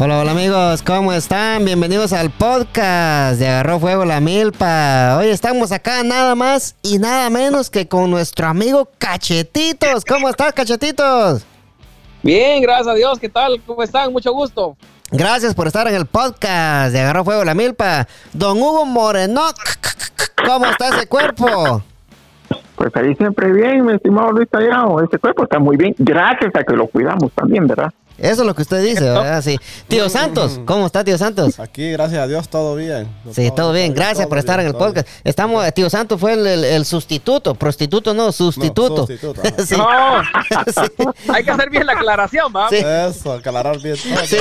Hola, hola amigos, ¿cómo están? Bienvenidos al podcast de Agarró Fuego la Milpa. Hoy estamos acá nada más y nada menos que con nuestro amigo Cachetitos. ¿Cómo estás, Cachetitos? Bien, gracias a Dios. ¿Qué tal? ¿Cómo están? Mucho gusto. Gracias por estar en el podcast de Agarró Fuego la Milpa. Don Hugo Moreno, ¿cómo está ese cuerpo? Pues ahí siempre bien, mi estimado Luis Tallado. Ese cuerpo está muy bien, gracias a que lo cuidamos también, ¿verdad? Eso es lo que usted dice, ¿verdad? Sí. Tío Santos, ¿cómo está, tío Santos? Aquí, gracias a Dios, todo bien. Sí, todo bien. Gracias por estar en el podcast. Estamos, tío Santos fue el, el- el sustituto, prostituto no, sustituto. sustituto, ajá. Sí. No, Sí. hay que hacer bien la aclaración, ¿va? Sí. Eso, aclarar bien todo. Sí,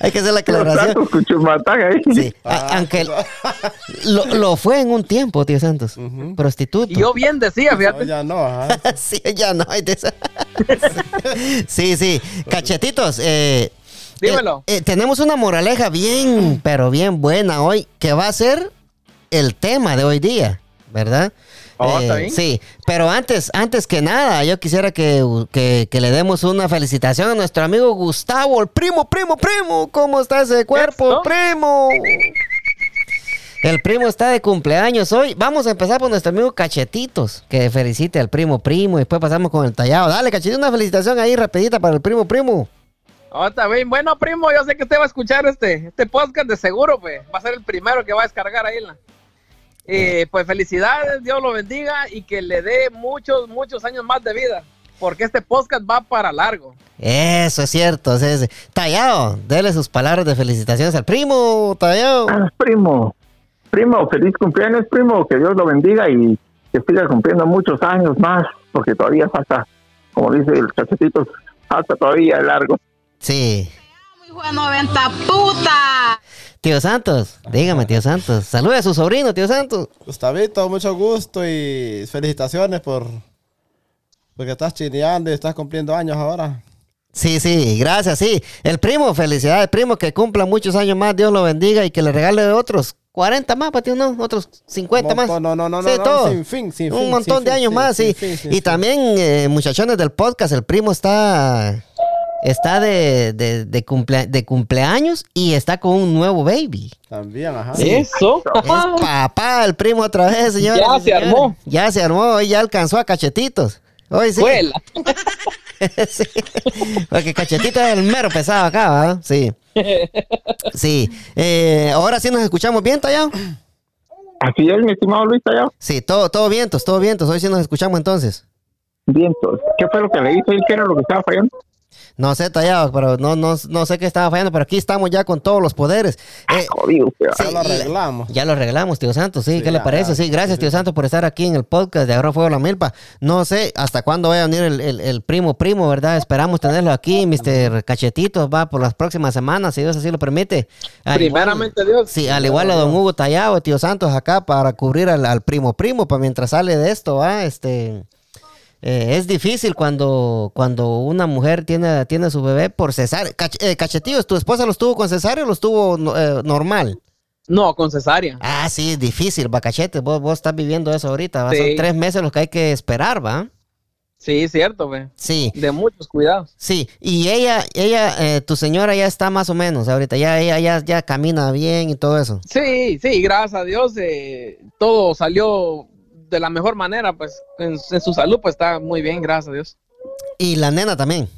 hay que- hacer la aclaración. Santos con Chumatán ahí. Ah, aunque lo, lo fue en un tiempo, tío Santos. Prostituto. Y yo bien decía, No, fíjate. ya no, ajá. sí, ya no hay de esa. Sí, sí. Cachetitos, eh, Dímelo. eh, eh, tenemos una moraleja bien, pero bien buena hoy, que va a ser el tema de hoy día, ¿verdad? Oh, Eh, está bien. Sí, pero antes, antes que nada, yo quisiera que, que- que le demos una felicitación a nuestro amigo Gustavo, el primo, primo, primo. ¿Cómo está ese cuerpo, Eso. primo? El primo está de cumpleaños hoy. Vamos a empezar por nuestro amigo Cachetitos, que felicite al primo primo y después pasamos con el tallado. Dale, Cachetito, una felicitación ahí rapidita para el primo primo. Oh, está bien. Bueno, primo, yo sé que usted va a escuchar este, este podcast de seguro, pues. Va a ser el primero que va a descargar ahí. la- Eh, pues felicidades, Dios lo bendiga y que le dé muchos, muchos años más de vida. Porque este podcast va para largo. Eso es cierto. sí. Tallado, dele sus palabras de felicitaciones al primo, Tallado. Primo, primo, feliz cumpleaños, primo. Que Dios lo bendiga y que siga cumpliendo muchos años más, porque todavía falta, como dice el cachetito, falta todavía largo. Sí. De 90 puta. Tío Santos, dígame, tío Santos. Salude a su sobrino, tío Santos. Gustavito, mucho gusto y felicitaciones por porque estás chineando y estás cumpliendo años ahora. Sí, sí, gracias, sí. El primo, felicidades, primo, que cumpla muchos años más, Dios lo bendiga y que le regale otros 40 más, para ti, ¿no? Otros 50 más. No, no, no, Sí, no, todo. sin fin, sin Un fin, montón sin de fin, años sin más, sí. fin, y sin también, eh, muchachones del podcast, el primo está está de, de, de, cumplea- de cumpleaños y está con un nuevo baby. También, ajá. Eso. Es papá el primo otra vez, señores. Ya y se señores. armó. Ya se armó, hoy ya alcanzó a cachetitos. Hoy sí. Vuela. sí. Porque cachetito es el mero pesado acá, ¿verdad? Sí. Sí. Eh, ahora sí nos escuchamos bien, Tallado. Así es, mi estimado Luis Tallado. Sí, todo, todo vientos, todo vientos. Hoy sí nos escuchamos entonces. Vientos. ¿Qué fue lo que le hizo? ¿Qué era lo que estaba fallando? No sé, Tallado, pero no, no, no sé qué estaba fallando, pero aquí estamos ya con todos los poderes. Eh, Jodido, Sí, Ya lo la- arreglamos. Ya lo arreglamos, tío Santos, sí, Sí, ¿qué le parece? ya. Sí, gracias, tío Santos, por estar aquí en el podcast de Agarró Fuego la Milpa. No sé hasta cuándo vaya a venir el, el- el primo primo, ¿verdad? Esperamos tenerlo aquí, Mr. Cachetitos, va por las próximas semanas, si Dios así lo permite. Al igual- Primeramente, Dios. Sí, al igual a don Hugo Tallado, tío Santos acá para cubrir al, al primo primo, para mientras sale de esto, ¿va? Este... eh, es difícil cuando, cuando una mujer tiene, tiene su bebé por cesárea. Cach- eh, cachetillos, ¿tu esposa los tuvo con cesárea o los tuvo eh, normal? No, con cesárea. Ah, sí, difícil, bacachete. Vos, vos estás viviendo eso ahorita. ¿va? Son Sí. tres meses los que hay que esperar, ¿va? Sí, cierto, güey. Sí, De muchos cuidados. sí. Y ella, ella, eh, tu señora ya está más o menos ahorita. Ya, ella ya, ya camina bien y todo eso. Sí, sí, gracias a Dios eh, todo salió de la mejor manera, pues en, en su salud pues está muy bien, gracias a Dios. Y la nena también.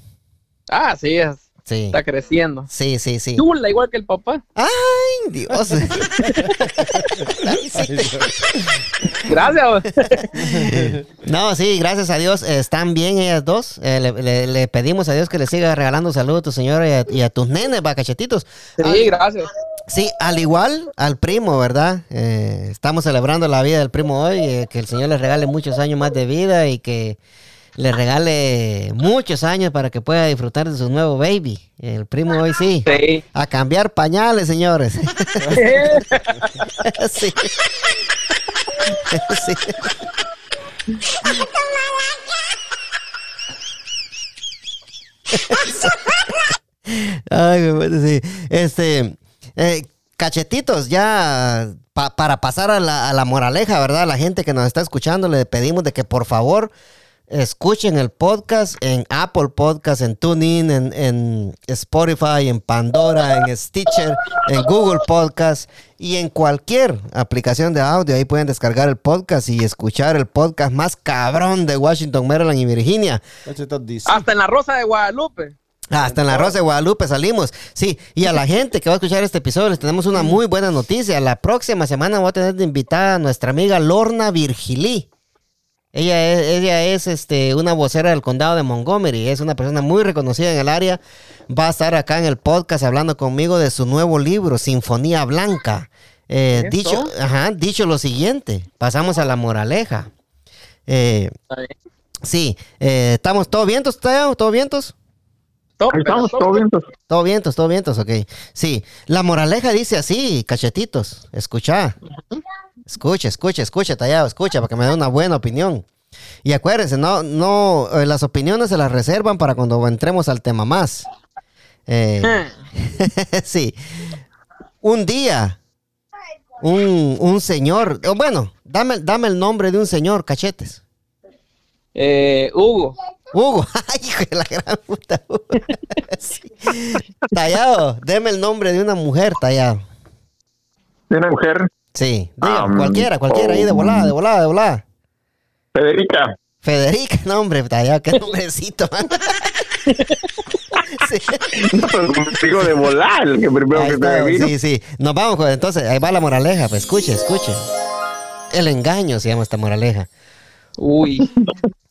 Ah, sí, es- Sí. está creciendo. Sí, sí, sí. Chula, igual que el papá. Ay, Dios. Ay, sí. Gracias. No, sí, gracias a Dios. están bien ellas dos. Eh, le, le- le pedimos a Dios que le siga regalando salud a tu señora y a, y a tus nenes, bacachetitos. Sí, gracias. Sí, al igual al primo, ¿verdad? Eh, estamos celebrando la vida del primo hoy, eh, que el Señor le regale muchos años más de vida y que le regale muchos años para que pueda disfrutar de su nuevo baby. El primo hoy sí. Sí. A cambiar pañales, señores. sí. sí. Ay, me parece, sí. Este, eh, cachetitos, ya pa- para pasar a la, a la moraleja, ¿verdad? La gente que nos está escuchando, le pedimos de que por favor escuchen el podcast en Apple Podcast, en TuneIn, en, en Spotify, en Pandora, en Stitcher, en Google Podcast y en cualquier aplicación de audio. Ahí pueden descargar el podcast y escuchar el podcast más cabrón de Washington, Maryland y Virginia. Hasta en la Rosa de Guadalupe. Hasta en la Rosa de Guadalupe salimos. Sí, y a la gente que va a escuchar este episodio les tenemos una muy buena noticia. La próxima semana voy a tener de invitada a nuestra amiga Lorna Virgilí. Ella es, ella es este, una vocera del condado de Montgomery. Es una persona muy reconocida en el área. Va a estar acá en el podcast hablando conmigo de su nuevo libro, Sinfonía Blanca. Eh, dicho, ajá, dicho lo siguiente, pasamos a la moraleja. Eh, sí, eh, ¿estamos todos vientos? ¿Todos vientos? Estamos, todo bien. pues. Todo vientos, todo vientos, ok. Sí, la moraleja dice así, cachetitos, escucha. Escucha, escucha, escucha, tallado, escucha, para que me dé una buena opinión. Y acuérdense, no, no, eh, las opiniones se las reservan para cuando entremos al tema más. Eh, sí. Un día, un, un señor, bueno, dame, dame el nombre de un señor, cachetes. Eh, Hugo. Hugo, ay, hijo de la gran puta. Hugo. Sí. Tallado, deme el nombre de una mujer, tallado. De una mujer, Sí, diga, Um, cualquiera, cualquiera, ahí de oh. volada, de volada, de volada. Federica. Federica, no, hombre, tallado, qué nombrecito. sí, No, pero como te digo de volar, el que primero que está, te vino. sí, sí. Nos vamos, entonces, ahí va la moraleja, pues escuche, escuche. El engaño se llama esta moraleja. Uy.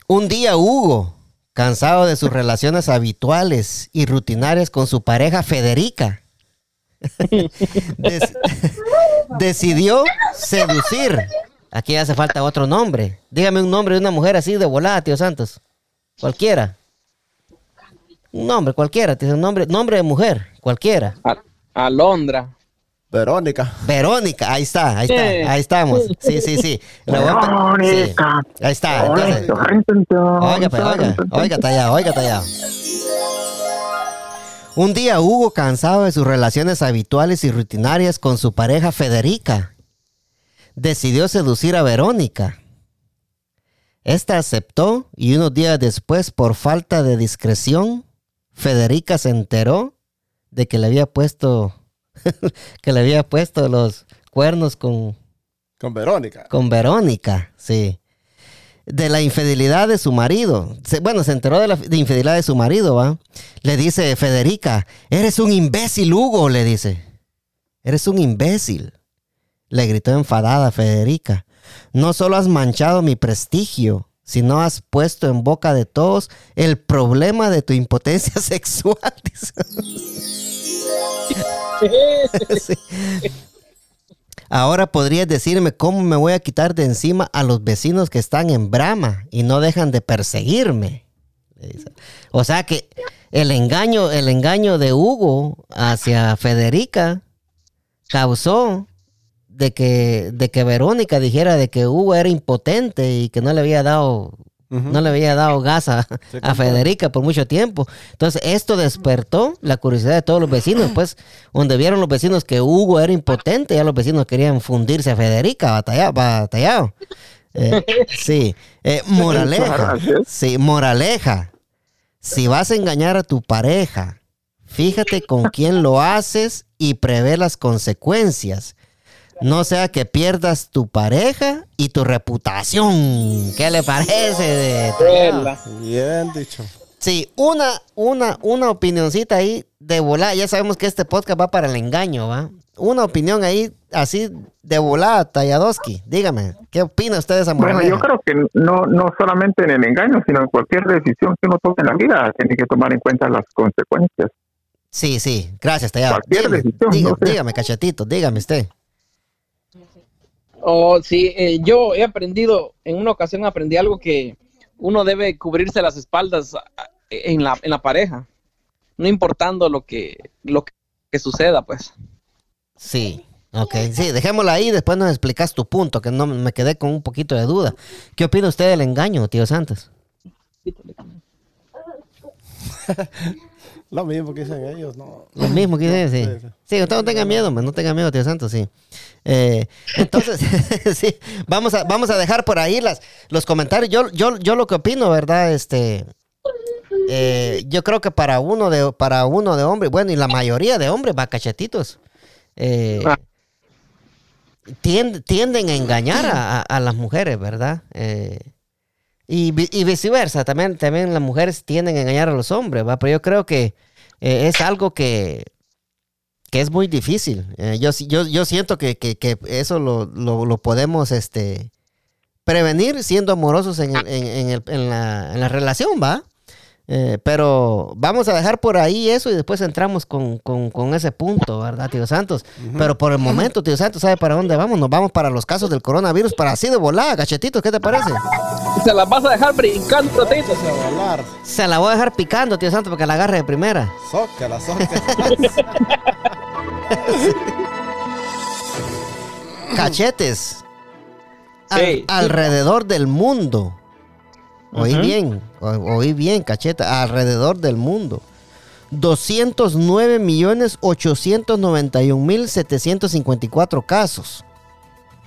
Un día Hugo, cansado de sus relaciones habituales y rutinarias con su pareja Federica, decidió seducir. Aquí hace falta otro nombre. Dígame un nombre de una mujer así de volada, tío Santos. Cualquiera. Un nombre, cualquiera. tío, Un nombre, nombre de mujer, cualquiera. A- Alondra. Verónica. Verónica, ahí está, ahí está, Sí. ahí estamos. Sí, sí, sí. Verónica. sí. Ahí está. entonces- Oiga, pues, oiga, oiga, tallado, oiga, tallado. Un día Hugo, cansado de sus relaciones habituales y rutinarias con su pareja Federica, decidió seducir a Verónica. Esta aceptó y unos días después, por falta de discreción, Federica se enteró de que le había puesto que le había puesto los cuernos con Con Verónica. con Verónica, sí. De la infidelidad de su marido. Se- bueno, se enteró de la de infidelidad de su marido, ¿va? Le dice Federica, eres un imbécil, Hugo, le dice. Eres un imbécil. Le gritó enfadada Federica. No solo has manchado mi prestigio, sino has puesto en boca de todos el problema de tu impotencia sexual. dice. Ahora podrías decirme cómo me voy a quitar de encima a los vecinos que están en Brahma y no dejan de perseguirme. O sea que el engaño, el engaño de Hugo hacia Federica causó de que, de que Verónica dijera de que Hugo era impotente y que no le había dado No le había dado gas a. Federica por mucho tiempo. Entonces, esto despertó la curiosidad de todos los vecinos. Pues, donde vieron los vecinos que Hugo era impotente, ya los vecinos querían fundirse a Federica, batalla- batallado. Eh, sí. Eh, moraleja. Sí, moraleja. Si vas a engañar a tu pareja, fíjate con quién lo haces y prevé las consecuencias. No sea que pierdas tu pareja y tu reputación. ¿Qué le parece? De. Bien dicho. Sí, una, una, una opinioncita ahí de volada. Ya sabemos que este podcast va para el engaño, ¿va? Una opinión ahí así de volada, Talladoski. Dígame, ¿qué opina usted de esa Bueno, moraleja? yo creo que no, no solamente en el engaño, sino en cualquier decisión que uno tome en la vida, tiene que tomar en cuenta las consecuencias. Sí, sí, gracias, Tallado. Cualquier Dígame, decisión, dígame, no sé. dígame, cachetito, dígame usted. Oh, sí, eh, yo he aprendido, en una ocasión aprendí algo que uno debe cubrirse las espaldas en la, en la pareja, no importando lo que, lo que, que suceda, pues. Sí, ok, sí, dejémosla ahí, después nos explicas tu punto, que no me quedé con un poquito de duda. ¿Qué opina usted del engaño, tío Santos? Lo mismo que dicen ellos, ¿no? Lo mismo que dicen, sí. sí, sí. Sí, usted no tenga miedo, man, no tenga miedo, tío Santo, sí. Eh, entonces, sí, vamos a, vamos a dejar por ahí las, los comentarios. Yo, yo, yo lo que opino, ¿verdad? Este, eh, yo creo que para uno de, para uno de hombres, bueno, y la mayoría de hombres, va cachetitos, eh, Ah. tien- tienden a engañar a, a- a las mujeres, ¿verdad? Eh, y, y viceversa, también, también las mujeres tienden a engañar a los hombres, ¿va? Pero yo creo que eh, es algo que, que es muy difícil. Eh, yo, yo, yo siento que, que- eso lo, lo- podemos este, prevenir siendo amorosos en, en- en el- en la relación, ¿va? Eh, pero vamos a dejar por ahí eso y después entramos con, con- con ese punto, ¿verdad, tío Santos? Pero por el momento, tío Santos, ¿sabe para dónde vamos? Nos vamos para los casos del coronavirus, para así de volada, cachetitos, ¿qué te parece? Se las vas a dejar brincando, volar. Se la voy a dejar picando, tío Santos, para que la agarre de primera. Zócala, zócala. cachetes al- Sí. alrededor del mundo. Oí bien, o- oí bien, cacheta, alrededor del mundo. 209 millones 891 mil 754 casos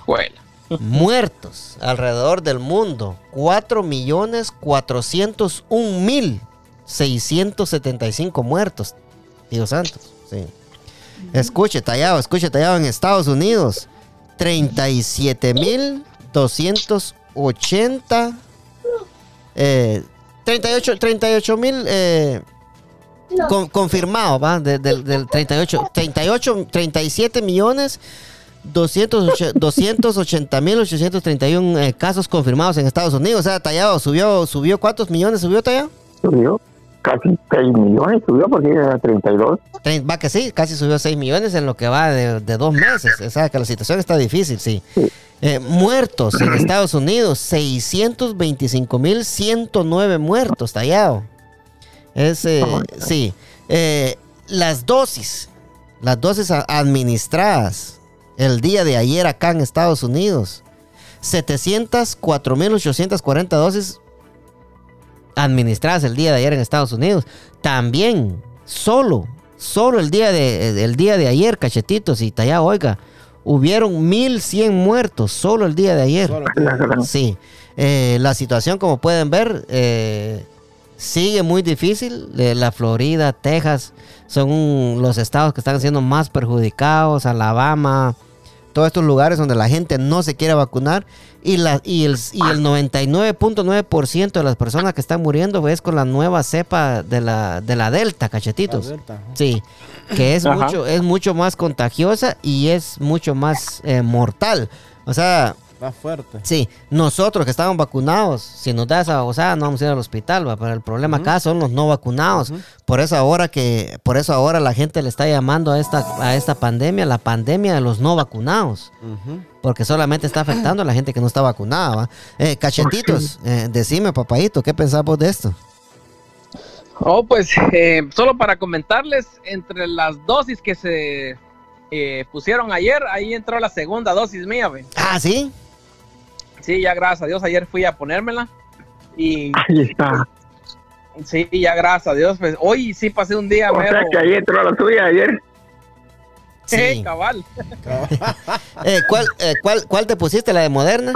Juela. muertos alrededor del mundo. 4 millones 401 mil 675 muertos. Dios santos, sí. Escuche, tallado, escuche, tallado en Estados Unidos. 37 mil 280. Eh, 38 38 mil eh, con- confirmados, ¿va? De- del- del 38, 38, 37 millones 280 mil 831 eh, casos confirmados en Estados Unidos. O sea, Tallado subió, subió ¿cuántos millones subió Tallado? Subió casi 6 millones, subió porque era 32. Trein- Va que sí, casi subió 6 millones en lo que va de, de dos meses. O sea, que la situación está difícil, sí. Eh, muertos en Estados Unidos, 625 mil 109 muertos, Tallado. Es, eh, sí. Eh, las dosis, las dosis administradas el día de ayer acá en Estados Unidos, 704.840 dosis administradas el día de ayer en Estados Unidos. También, solo, solo el día de, el día de ayer, cachetitos y tallado, oiga, hubieron 1.100 muertos solo el día de ayer. Sí, eh, la situación como pueden ver eh, sigue muy difícil. Eh, la Florida, Texas son los estados que están siendo más perjudicados, Alabama, todos estos lugares donde la gente no se quiere vacunar y, la, y el, y el 99.9% de las personas que están muriendo es con la nueva cepa de la, de la Delta, cachetitos. La Delta. Sí, que es Ajá. mucho, es mucho más contagiosa y es mucho más eh, mortal. O sea, Más fuerte. Sí, nosotros que estamos vacunados, si nos da esa babosada no vamos a ir al hospital, ¿va? pero el problema acá son los no vacunados. Por eso ahora que, por eso ahora la gente le está llamando a esta, a esta pandemia la pandemia de los no vacunados. Porque solamente está afectando a la gente que no está vacunada. ¿va? Eh, cachetitos, eh, decime, papadito, ¿qué pensamos de esto? Oh, pues eh, solo para comentarles, entre las dosis que se eh, pusieron ayer, ahí entró la segunda dosis mía, ve. Ah, sí. Sí, ya gracias a Dios, ayer fui a ponérmela. Y Ahí está. sí, ya gracias a Dios, pues hoy sí pasé un día O mero. sea que ahí entró la tuya ayer. Sí, Sí. cabal. Eh, ¿cuál, eh, cuál, ¿Cuál te pusiste? ¿La de Moderna?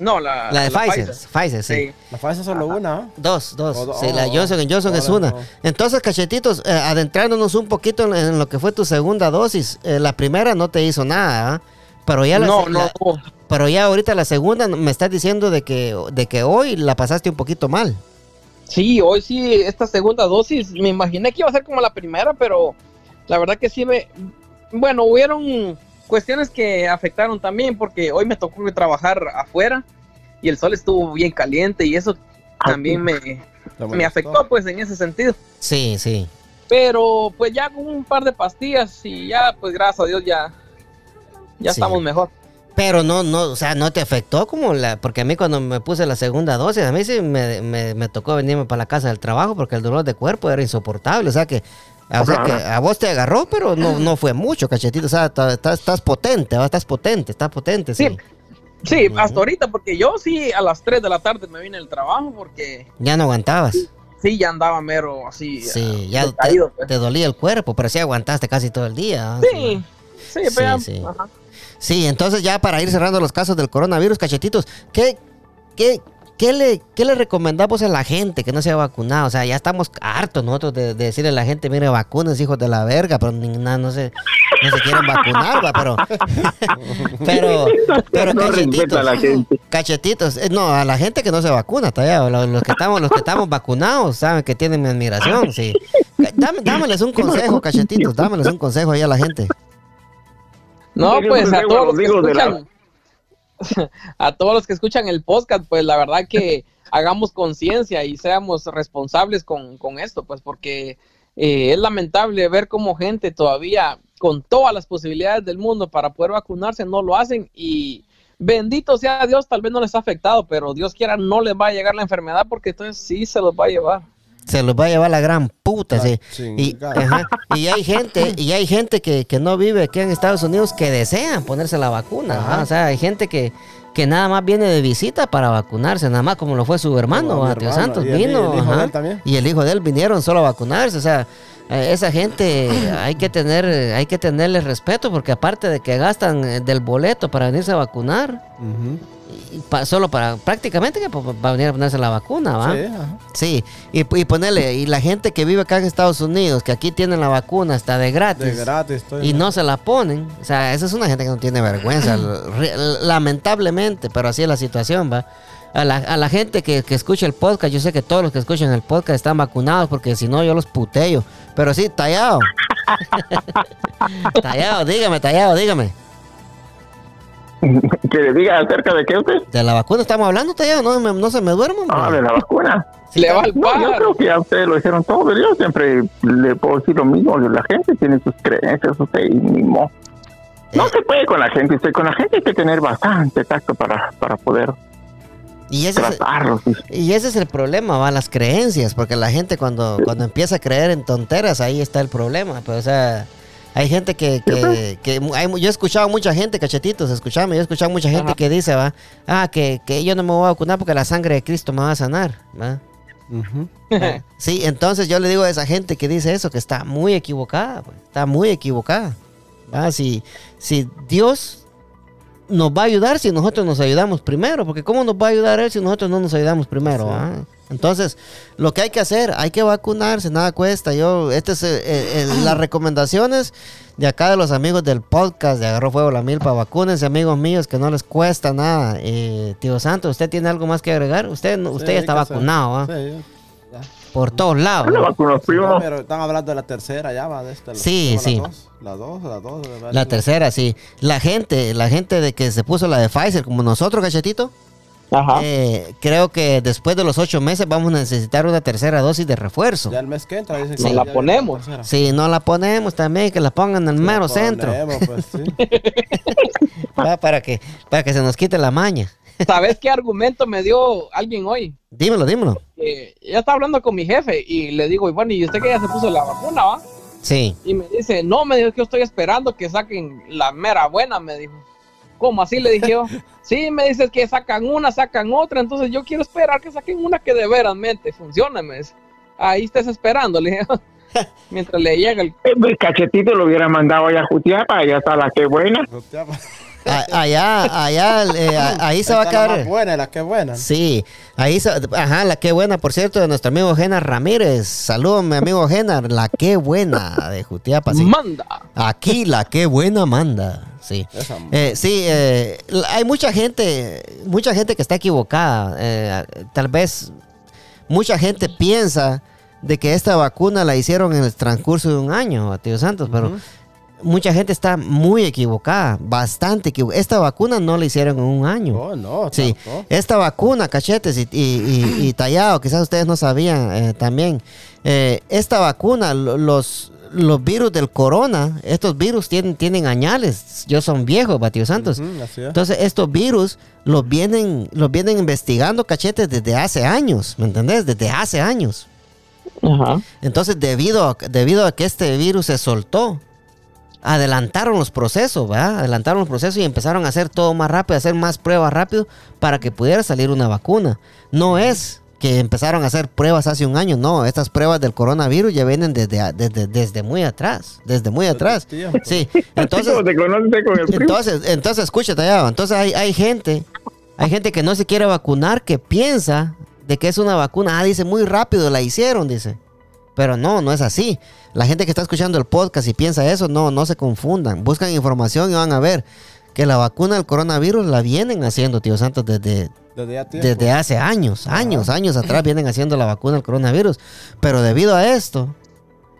No, la, La de Pfizer. Pfizer, sí. Sí. La fase es solo una, ¿ah? Dos, dos. O do- sí, la oh, Johnson Johnson es una. Entonces, cachetitos, eh, adentrándonos un poquito en, en lo que fue tu segunda dosis. eh, la primera no te hizo nada, ¿ah? Pero ya la, No, la- no, no. pero ya ahorita la segunda me estás diciendo de que, de que hoy la pasaste un poquito mal. Sí, hoy sí, esta segunda dosis, me imaginé que iba a ser como la primera, pero la verdad que sí me... Bueno, hubieron cuestiones que afectaron también, porque hoy me tocó trabajar afuera y el sol estuvo bien caliente y eso también me, ¿Te me afectó pues en ese sentido. Sí, sí. Pero pues ya con un par de pastillas y ya pues gracias a Dios ya, ya Sí. estamos mejor. Pero no, no, o sea, no te afectó como la, porque a mí cuando me puse la segunda dosis, a mí sí me, me- me tocó venirme para la casa del trabajo porque el dolor de cuerpo era insoportable, o sea que, o sea que a vos te agarró, pero no, no fue mucho, cachetito, o sea, estás potente, estás potente, estás potente, sí. Sí. Sí, hasta ahorita, porque yo sí a las 3 de la tarde me vine del trabajo porque Ya no aguantabas. sí ya andaba mero así. Sí, eh, ya te, pues. te dolía el cuerpo, pero sí aguantaste casi todo el día. ¿ah? Sí, sí, Sí, pero ya- sí. ajá. Sí, entonces ya para ir cerrando los casos del coronavirus, cachetitos, ¿qué, qué, qué le, qué le recomendamos a la gente que no se ha vacunado? O sea, ya estamos hartos nosotros de, de decirle a la gente, mire, vacunas, hijos de la verga, pero ni nada, no se, no se quieren vacunar, va, pero, pero, pero No respeta cachetitos, a la gente. cachetitos, no, a la gente que no se vacuna, todavía, los, los que estamos, los que estamos vacunados, saben que tienen mi admiración, sí. Dame- dámeles un consejo, cachetitos, dámeles un consejo ahí a la gente. No, pues a todos los que digo de la- escuchan, a todos los que escuchan el podcast, pues la verdad que hagamos conciencia y seamos responsables con, con esto, pues porque eh, es lamentable ver cómo gente todavía con todas las posibilidades del mundo para poder vacunarse no lo hacen y bendito sea Dios, tal vez no les ha afectado, pero Dios quiera no les va a llegar la enfermedad porque entonces sí se los va a llevar. Se los va a llevar la gran puta, La sí. Y, ajá, y hay gente, y hay gente que, que no vive aquí en Estados Unidos que desean ponerse la vacuna. O sea, hay gente que, que nada más viene de visita para vacunarse, nada más como lo fue su hermano, hermano. Santos. Y vino, y el hijo de ajá, él también. y el hijo de él vinieron solo a vacunarse. O sea, eh, esa gente hay que tener, hay que tenerle respeto porque aparte de que gastan eh, del boleto para venirse a vacunar, y pa- solo para prácticamente que pa- para venir a ponerse la vacuna, ¿va? Sí, ajá. Sí, y, y ponerle, y la gente que vive acá en Estados Unidos, que aquí tienen la vacuna hasta de gratis, De gratis. estoy- y no se la ponen, o sea, esa es una gente que no tiene vergüenza, lamentablemente, pero así es la situación, va. A la, a la gente que, que escucha el podcast, yo sé que todos los que escuchan el podcast están vacunados, porque si no yo los puteo, pero sí, tallado. tallado, dígame, tallado, dígame. Que le diga acerca de qué usted. De la vacuna estamos hablando, tallado, no, me- no se me duerma. hombre. Ah, de la vacuna. Le va al No, yo creo que ya ustedes lo dijeron todo, pero yo siempre le puedo decir lo mismo. La gente tiene sus creencias, usted mismo. No Eh. se puede con la gente, usted con la gente hay que tener bastante tacto para, para poder Y ese tratarlos. Y ese es el problema, va, las creencias, porque la gente cuando, cuando empieza a creer en tonteras, ahí está el problema. Pues, o sea, hay gente que, que, que hay yo he escuchado mucha gente, cachetitos, escuchame, yo he escuchado mucha gente Ajá. que dice, va, ah, que, que yo no me voy a vacunar porque la sangre de Cristo me va a sanar, va. Sí, entonces yo le digo a esa gente que dice eso, que está muy equivocada, pues, está muy equivocada. ¿va? Si, si Dios nos va a ayudar si nosotros nos ayudamos primero, porque ¿cómo nos va a ayudar Él si nosotros no nos ayudamos primero? va? Entonces, lo que hay que hacer, hay que vacunarse, nada cuesta. Yo, este es eh, eh, las recomendaciones de acá de los amigos del podcast de Agarró Fuego la Milpa. Vacúnense, amigos míos, que no les cuesta nada. Eh, tío Santo, ¿usted tiene algo más que agregar? Usted, usted Sí, ya está vacunado, ¿va? Sí, ya. Por todos lados. Yo la ¿no? vacuno, primo. Pero están hablando de la tercera ya, va, de esta. Sí, ¿son sí. Las dos, las dos, las dos. ¿verdad? La tercera, sí. La gente, la gente de que se puso la de Pfizer, como nosotros, cachetito, Ajá. eh, creo que después de los ocho meses vamos a necesitar una tercera dosis de refuerzo. Ya el mes que entra dicen que ya la ponemos. Si no la ponemos también, que la pongan en el mero La centro. ponemos, pues, sí. Va, para, que, para que se nos quite la maña. ¿Sabes qué argumento me dio alguien hoy? Dímelo, dímelo. Que ya estaba hablando con mi jefe y le digo, y bueno, ¿y usted que ya se puso la vacuna, va? Sí. Y me dice, no, me dijo que yo estoy esperando que saquen la mera buena, me dijo. ¿Cómo así? Le dije yo. Sí, me dice que sacan una, sacan otra, entonces yo quiero esperar que saquen una que de veras mente funcione, me dice. Ahí estés esperando, le dije. Mientras le llega el... El cachetito lo hubiera mandado allá a Jutiapa, allá está la que buena. Allá, allá, eh, ahí se va a quedar. más buena, la que buena. Sí, ahí, se- ajá, la que buena, por cierto, de nuestro amigo Genar Ramírez. Saludos, mi amigo Genar, la que buena de Jutiapa, sí. Manda. Aquí la que buena manda, sí. Esa, Eh, sí, eh, hay mucha gente, mucha gente que está equivocada. eh, tal vez mucha gente piensa de que esta vacuna la hicieron en el transcurso de un año, tío Santos, pero mucha gente está muy equivocada, bastante equivocada. Esta vacuna no la hicieron en un año. Oh, no, Sí, tampoco. esta vacuna, cachetes y, y- y- y tallado, quizás ustedes no sabían eh, también. eh, esta vacuna, lo- los, los virus del corona, estos virus tienen, tienen añales, yo son viejos, Batio Santos. Es. Entonces, estos virus los vienen, los vienen investigando, cachetes, desde hace años, ¿me entendés? Desde hace años. Ajá. Entonces, debido a, debido a que este virus se soltó, adelantaron los procesos, ¿verdad? Adelantaron los procesos y empezaron a hacer todo más rápido, a hacer más pruebas rápido para que pudiera salir una vacuna. No es que empezaron a hacer pruebas hace un año. No, estas pruebas del coronavirus ya vienen desde, desde, desde muy atrás. Desde muy atrás. Sí, entonces... Entonces, entonces escúchate ya. Entonces hay, hay gente, hay gente que no se quiere vacunar, que piensa de que es una vacuna. Ah, dice, muy rápido la hicieron, dice. Pero no, no es así. La gente que está escuchando el podcast y piensa eso, no, no se confundan. Buscan información y van a ver que la vacuna del coronavirus la vienen haciendo, tío Santos, desde, Desde desde hace años, años, años atrás vienen haciendo la vacuna del coronavirus. Pero debido a esto,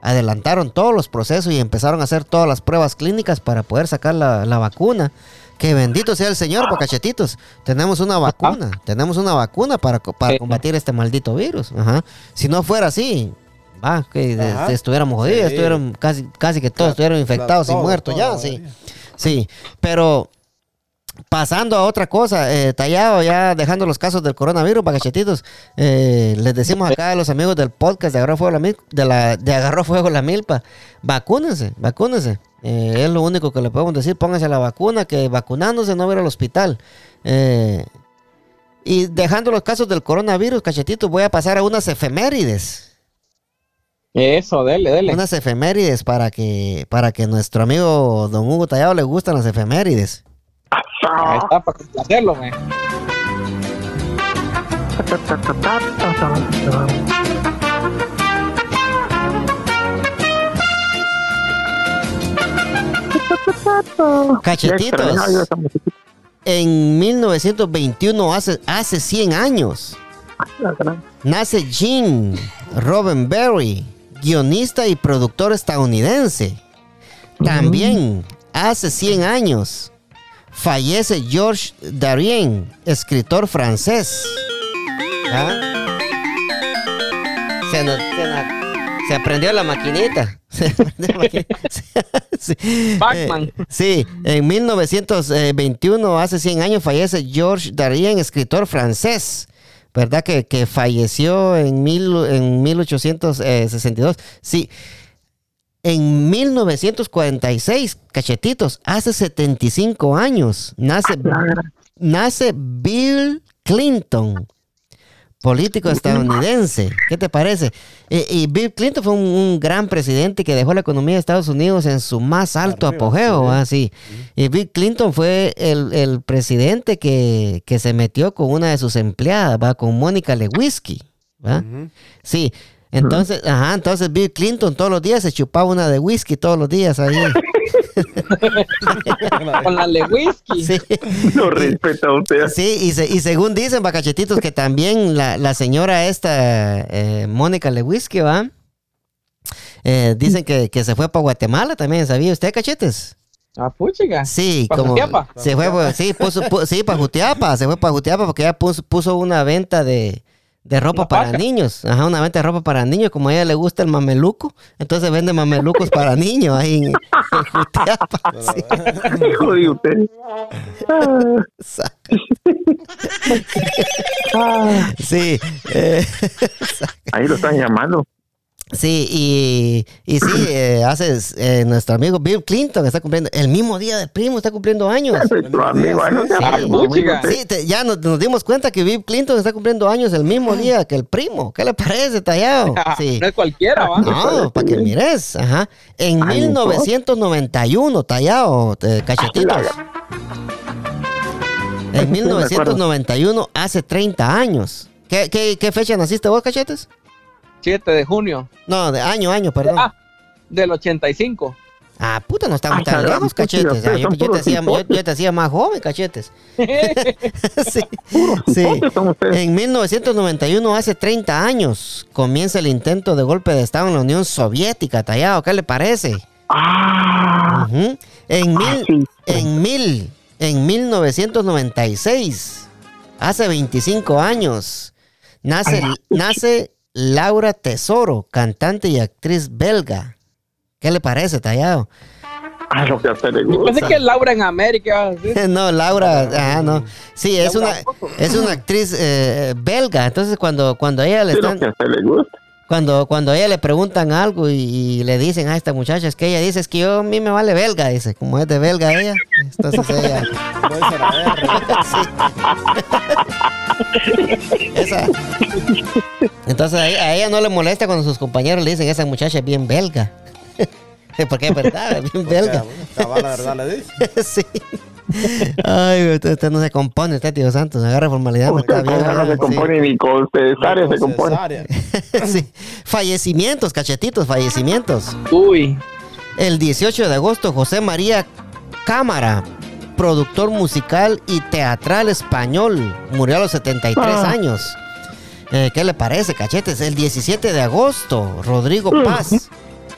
adelantaron todos los procesos y empezaron a hacer todas las pruebas clínicas para poder sacar la, la vacuna. Que bendito sea el Señor, por cachetitos. Tenemos una vacuna, tenemos una vacuna para, para combatir este maldito virus. Ajá. Si no fuera así, va, que Ajá. estuviéramos jodidos, Sí. estuviéramos casi, casi que todos Claro, estuvieran infectados y todo, muertos ya, sí. Sí, pero pasando a otra cosa, eh, tallado ya dejando los casos del coronavirus, pagachetitos, eh, les decimos acá a los amigos del podcast de Agarró Fuego la, Mil- de la de Agarró Fuego la Milpa, vacúnense, vacúnense. Eh, es lo único que le podemos decir, pónganse la vacuna, que vacunándose no va a ir al hospital. Eh, y dejando los casos del coronavirus, cachetitos, voy a pasar a unas efemérides. Eso, dele, dele. Unas efemérides para que, para que nuestro amigo don Hugo Tallado le gustan las efemérides. Ahí está, para complacerlo, güey. Cachetitos. En 1921, hace, hace 100 años, nace Gene Roddenberry, guionista y productor estadounidense. También, hace 100 años, fallece Georges Darien, escritor francés. ¿Ah? Se, nos- se na- se aprendió la maquinita. Se aprendió la maquinita. Sí. Pac-Man. Eh, sí, en 1921, hace 100 años, fallece Georges Darien, escritor francés. ¿Verdad? Que, que falleció en, mil, en 1862. Sí. En 1946, cachetitos, hace 75 años, nace, nace Bill Clinton, político estadounidense. ¿Qué te parece? Y Bill Clinton fue un, un gran presidente que dejó la economía de Estados Unidos en su más alto Arriba, apogeo. ¿ah? Sí. Y Bill Clinton fue el, el presidente que, que se metió con una de sus empleadas, ¿va? con Mónica Lewinsky. ¿va? Sí. Entonces, ajá, entonces Bill Clinton todos los días se chupaba una de whisky todos los días ahí. Con la Lewinsky. Sí. Lo respeto a usted. Sí, y, se- y según dicen, bacachetitos, que también la, la señora esta, eh, Mónica Lewinsky, ¿va? Eh, dicen que, que se fue para Guatemala también, ¿sabía usted, cachetes? Ah, puchiga. Sí, ¿Pa como Jutiapa? se fue, sí, puso, pu- sí, para Jutiapa, se fue para Jutiapa porque ella puso, puso una venta de, de ropa Una para paca. niños, ajá, una venta de ropa para niños, como a ella le gusta el mameluco, entonces vende mamelucos para niños ahí en, en Jutiapa. sí. Hijo de usted. Saca. Sí, eh, Ahí lo están llamando. Sí, y, y sí, eh, hace eh, nuestro amigo Bill Clinton está cumpliendo, el mismo día del primo está cumpliendo años. Nuestro amigo. Sí. Sí, te- ya nos, nos dimos cuenta que Bill Clinton está cumpliendo años el mismo día que el primo. ¿Qué le parece, tallado? Sí. No es cualquiera, va. No, para que mires. Ajá. En Ay, 1991, tallado, eh, cachetitos. En 1991, hace 30 años. ¿Qué, qué, qué fecha naciste vos, cachetes? 7 de junio. No, de año, año, perdón. Ah, del 85. Ah, puta, no estamos Ay, tan caramba, lejos, puta, cachetes. Ah, yo, yo te hacía, yo- yo te hacía más joven, cachetes. sí. sí. En 1991, hace 30 años, comienza el intento de golpe de Estado en la Unión Soviética, tallado. ¿Qué le parece? Ah, Ujú. En mil, sí. en mil, en 1996, hace 25 años, nace, nace Laura Tesoro, cantante y actriz belga. ¿Qué le parece, tallado? ah, lo que a usted le Yo pensé gusta. que Laura en América decir. No, Laura, ah, no. Sí, es una, es una actriz eh, belga. Entonces, cuando, cuando a ella le Sí, lo están, que a usted le gusta. Cuando, cuando a ella le preguntan algo y, le dicen a esta muchacha, es que ella dice, es que yo a mí me vale belga, dice, como es de belga ella, entonces ella, esa. Entonces a ella, a ella no le molesta cuando sus compañeros le dicen, esa muchacha es bien belga. Porque es verdad, es bien belga. Cabal, la verdad le dice. sí. Ay, usted, usted no se compone, usted, tío Santos, agarra formalidad. Usted está bien, no se sí. compone ni con cesárea se compone. Sí. Fallecimientos, cachetitos, fallecimientos. Uy. El 18 de agosto, José María Cámara, productor musical y teatral español, murió a los 73 Ah. años. Eh, ¿Qué le parece, cachetes? El 17 de agosto, Rodrigo Paz,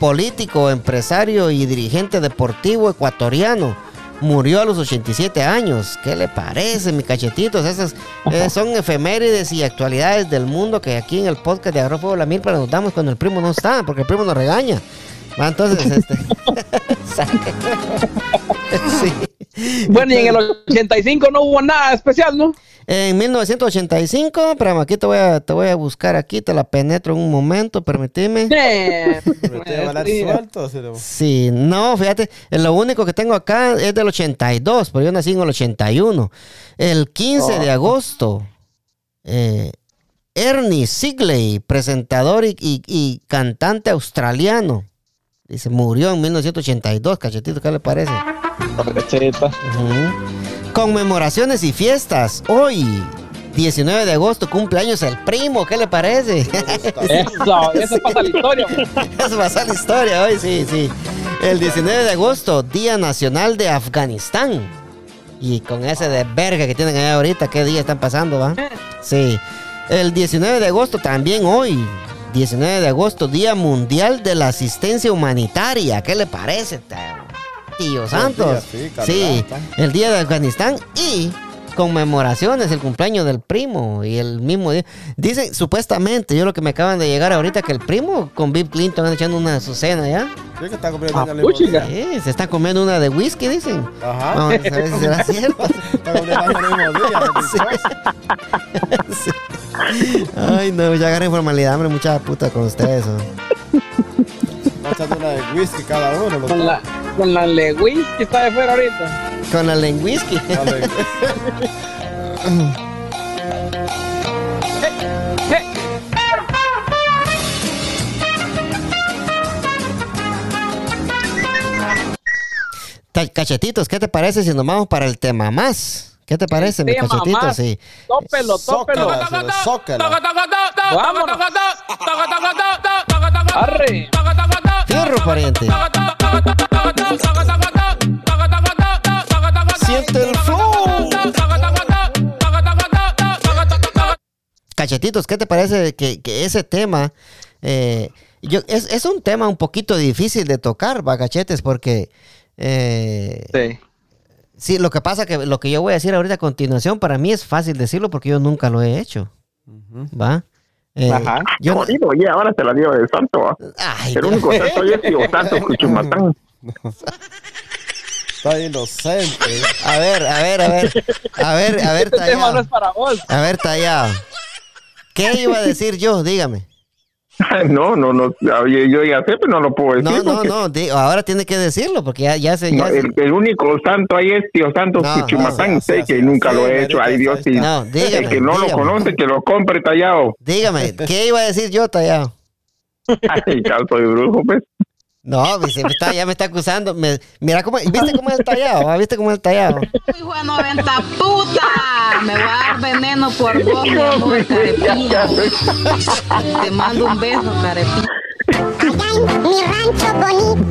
político, empresario y dirigente deportivo ecuatoriano, murió a los 87 años. ¿Qué le parece, mi cachetitos? Esas eh, son efemérides y actualidades del mundo que aquí en el podcast de Agarró Fuego la Milpa nos damos cuando el primo no está, porque el primo nos regaña. Va, entonces, este. sí. Bueno, y en el 85 no hubo nada especial, ¿no? En 1985, pero aquí te voy a, te voy a buscar aquí, te la penetro en un momento, que bailar sí. no, fíjate, eh, lo único que tengo acá es del 82, pero yo nací en el 81. El 15 de agosto, eh, Ernie Sigley, presentador y, y- y cantante australiano, dice, murió en 1982, cachetito, ¿qué le parece? Ujú. Conmemoraciones y fiestas. Hoy, 19 de agosto, cumpleaños el primo. ¿Qué le parece? Eso, eso pasa la historia. Eso va a ser la historia hoy, sí, sí. El 19 de agosto, Día Nacional de Afganistán. Y con ese de verga que tienen allá ahorita, ¿qué día están pasando, va? Sí. El 19 de agosto, también hoy, 19 de agosto, Día Mundial de la Asistencia Humanitaria. ¿Qué le parece, tío Santos? sí, el Día de Afganistán y conmemoraciones, el cumpleaños del primo y el mismo día. Dicen, supuestamente, yo lo que me acaban de llegar ahorita, que el primo con Bill Clinton anda echando una su cena ya. Sí, que está comiendo Ah, puchica. día. Sí, se están comiendo una de whisky, dicen. Ajá. Vamos a ver si será cierto. Está comiendo en el mismo día. el Sí. Ay, no, ya agarren formalidad, hombre, mucha puta con ustedes. ¿no? Va echando una de whisky cada uno. los Con la, con la Lewis que está de fuera ahorita. Con la. Ta- Cachetitos, ¿qué te parece si nos vamos para el tema más? ¿Qué te parece, mi cachetito? Sí. Tópelo, tópelo. Vámonos. Arre. Fierro, pariente. Siente el flow. Cachetitos, ¿qué te parece que, que ese tema eh, yo, es, es un tema un poquito difícil de tocar, va, cachetes, porque eh, Sí. Sí, lo que pasa que lo que yo voy a decir ahorita a continuación, para mí es fácil decirlo porque yo nunca lo he hecho, ¿va? Eh, Ajá. yo no- Jodido, oye, ahora se la dio de santo. Ay, El único santo es tío santo, Cuchumatán. Está inocente. a ver, a ver, a ver, a ver, a ver, Este tema no tallado. es para vos. A ver, tallado. ¿Qué iba a decir yo? Dígame. No, no, no. Yo, ya sé, pero no lo puedo decir. No, no, no, ahora tiene que decirlo porque ya, ya se... no, Ya se- el, el único santo ahí es tío santo No, no, sé sí, que sí, nunca sí, lo he hecho. Ay, Dios, sí. No, dígame, el que no lo dígame. conoce, que lo compre tallado. Dígame, ¿qué iba a decir yo, tallado? Ay, ya soy brujo, pues. No, me- se me está, ya me está acusando. Me- mira cómo, ¿viste cómo es el tallado? ¿Ah? ¿Viste cómo es el tallado? Hijo de 90 puta. Me va a dar veneno por vos, mi amor, carepilla. Te mando un beso, carepilla. Allá en mi rancho bonito.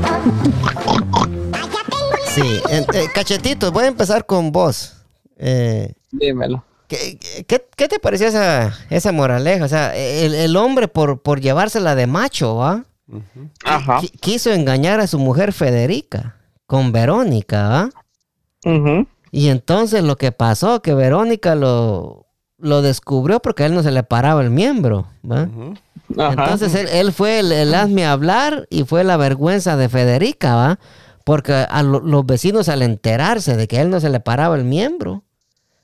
Allá tengo Sí, en- eh, cachetitos, voy a empezar con vos. Eh, Dímelo. ¿qué, qué, qué te pareció esa, esa moraleja? O sea, el, el hombre por, por llevársela de macho, ¿va? Ajá. Quiso engañar a su mujer Federica con Verónica, ¿va? Y entonces lo que pasó, que Verónica lo, lo descubrió porque a él no se le paraba el miembro, ¿va? Entonces él, él fue el, el hazme hablar y fue la vergüenza de Federica, ¿va? Porque a lo- los vecinos al enterarse de que a él no se le paraba el miembro,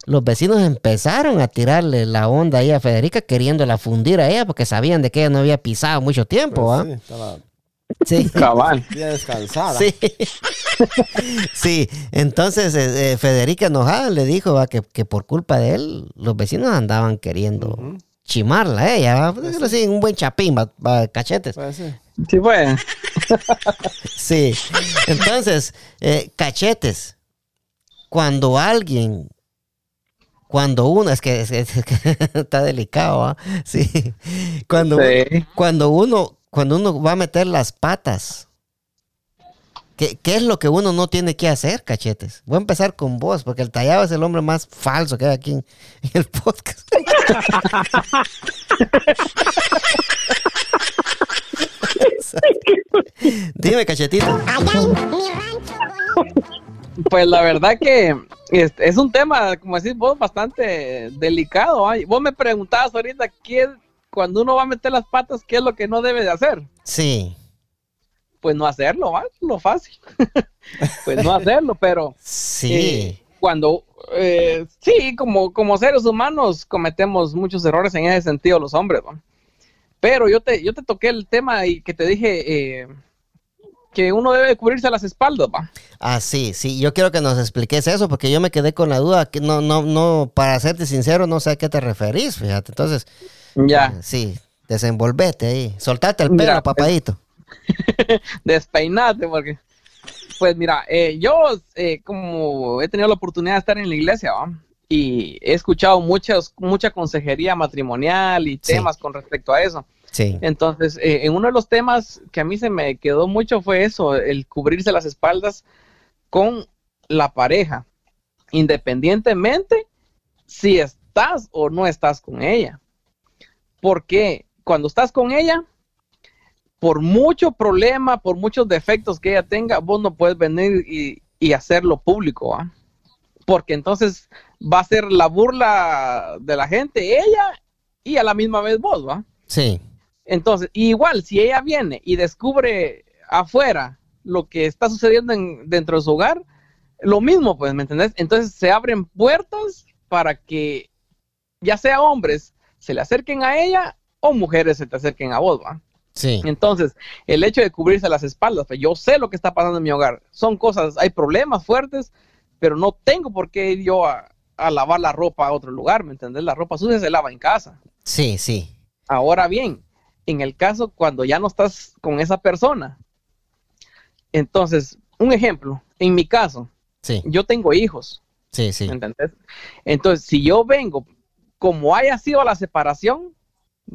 los vecinos empezaron a tirarle la onda ahí a Federica queriéndola fundir a ella porque sabían de que ella no había pisado mucho tiempo, ¿ah? Pues sí, estaba Sí. Cabal. descansada. Sí. sí, entonces eh, eh, Federica enojada le dijo ¿va? que, que por culpa de él los vecinos andaban queriendo chimarla a ella, así, un buen chapín, ¿va? ¿va? cachetes. Pues sí. Sí, pues. Sí, entonces, eh, cachetes, cuando alguien, cuando uno, es que, es que- es que está delicado, ¿ah? Sí, cuando, Sí. cuando uno, cuando uno va a meter las patas, ¿qué, qué es lo que uno no tiene que hacer, cachetes? Voy a empezar con vos, porque el tallado es el hombre más falso que hay aquí en, en el podcast. Dime, cachetito. Allá en mi rancho bonito. Pues la verdad que es, es un tema, como decís vos, bastante delicado. ¿ah? Vos me preguntabas ahorita qué, cuando uno va a meter las patas, ¿qué es lo que no debe de hacer? Sí, Pues no hacerlo, ¿va? Lo fácil. pues no hacerlo, pero sí. eh, cuando, eh, sí, como, como seres humanos cometemos muchos errores en ese sentido los hombres, ¿va? Pero yo te, yo te toqué el tema y que te dije eh, que uno debe cubrirse las espaldas, ¿va? Ah, sí, sí, yo quiero que nos expliques eso porque yo me quedé con la duda, que no, no, no, para serte sincero, no sé a qué te referís, fíjate. Entonces, Ya. eh, sí, desenvolvete ahí, soltate el pelo, Mira, papadito. despeinate porque pues mira eh, yo eh, como he tenido la oportunidad de estar en la iglesia ¿va? y he escuchado muchas mucha consejería matrimonial y Sí. temas con respecto a eso Sí, entonces eh, en uno de los temas que a mí se me quedó mucho fue eso el cubrirse las espaldas con la pareja independientemente si estás o no estás con ella porque cuando estás con ella por mucho problema, por muchos defectos que ella tenga, vos no puedes venir y, y hacerlo público, ¿ah? Porque entonces va a ser la burla de la gente, ella y a la misma vez vos, ¿va? sí, Entonces, igual, si ella viene y descubre afuera lo que está sucediendo en- dentro de su hogar, lo mismo, pues, ¿me entendés? Entonces se abren puertas para que ya sea hombres se le acerquen a ella o mujeres se te acerquen a vos, ¿va? sí, Entonces, el hecho de cubrirse las espaldas, pues yo sé lo que está pasando en mi hogar. Son cosas, hay problemas fuertes, pero no tengo por qué ir yo a, a lavar la ropa a otro lugar, ¿me entendés? La ropa sucia se lava en casa. sí, sí, Ahora bien, en el caso cuando ya no estás con esa persona, entonces, un ejemplo, en mi caso, sí, yo tengo hijos, sí, sí, ¿me entendés? Entonces, si yo vengo, como haya sido la separación,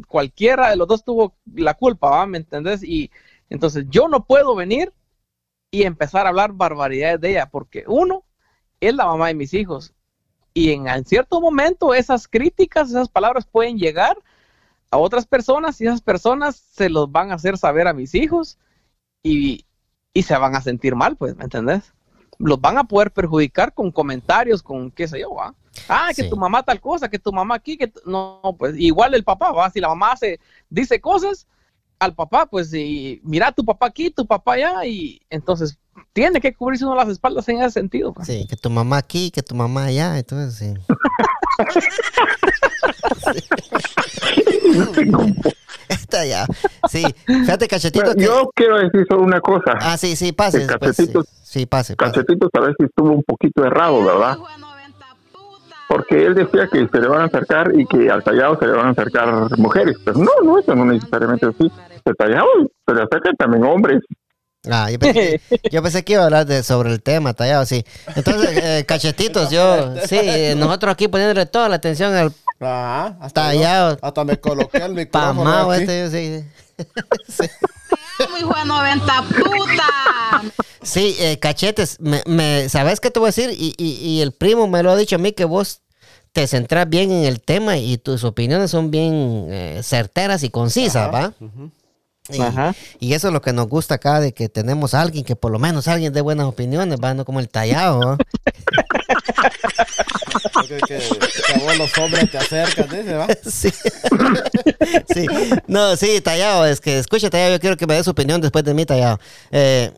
cualquiera de los dos tuvo la culpa, ¿va? ¿me entendés? Y entonces yo no puedo venir y empezar a hablar barbaridades de ella, porque uno, es la mamá de mis hijos. Y en, en cierto momento esas críticas, esas palabras pueden llegar a otras personas y esas personas se los van a hacer saber a mis hijos y, y se van a sentir mal, pues, ¿me entendés? Los van a poder perjudicar con comentarios, con qué sé yo, ¿va? Ah, que Sí. tu mamá tal cosa, que tu mamá aquí, que tu- no, pues igual el papá, ¿va? Si la mamá hace, dice cosas al papá, pues y mira tu papá aquí, tu papá allá, y entonces tiene que cubrirse uno las espaldas en ese sentido. pues. sí, que tu mamá aquí, que tu mamá allá, entonces sí. Está ya, sí, fíjate, cachetito, que... yo quiero decir solo una cosa. Ah, sí, sí, pase, El después, sí, cachetito- sí, pase, pase. Cachetito a ver si estuvo un poquito errado, ¿verdad? Hijo de 90 puta. Porque él decía que se le van a acercar y que al tallado se le van a acercar mujeres. Pero no, no, eso no necesariamente así. Al tallado se le acercan también hombres. Ah, yo pensé, que, yo pensé que iba a hablar de, sobre el tema, tallado, sí. Entonces, eh, cachetitos, yo, sí, eh, nosotros aquí poniéndole toda la atención al Ajá, hasta, Tallado. yo- hasta me coloqué el micrófono aquí. este, sí. Sí, amo, hijo de 90 puta. Sí, eh, cachetes, me, me- ¿sabes qué te voy a decir? Y, y, y el primo me lo ha dicho a mí que vos te centras bien en el tema y tus opiniones son bien eh, certeras y concisas, Ajá, ¿va? ujú. Y, Ajá. y eso es lo que nos gusta acá, de que tenemos a alguien que por lo menos alguien de buenas opiniones, ¿va? No como el tallado, ¿va? Que, que, que a vos los hombres te acercan, dice, ¿va? Sí. sí. No, sí, Tallado, es que escucha, Tallado, yo quiero que me des su opinión después de mí, Tallado. Eh.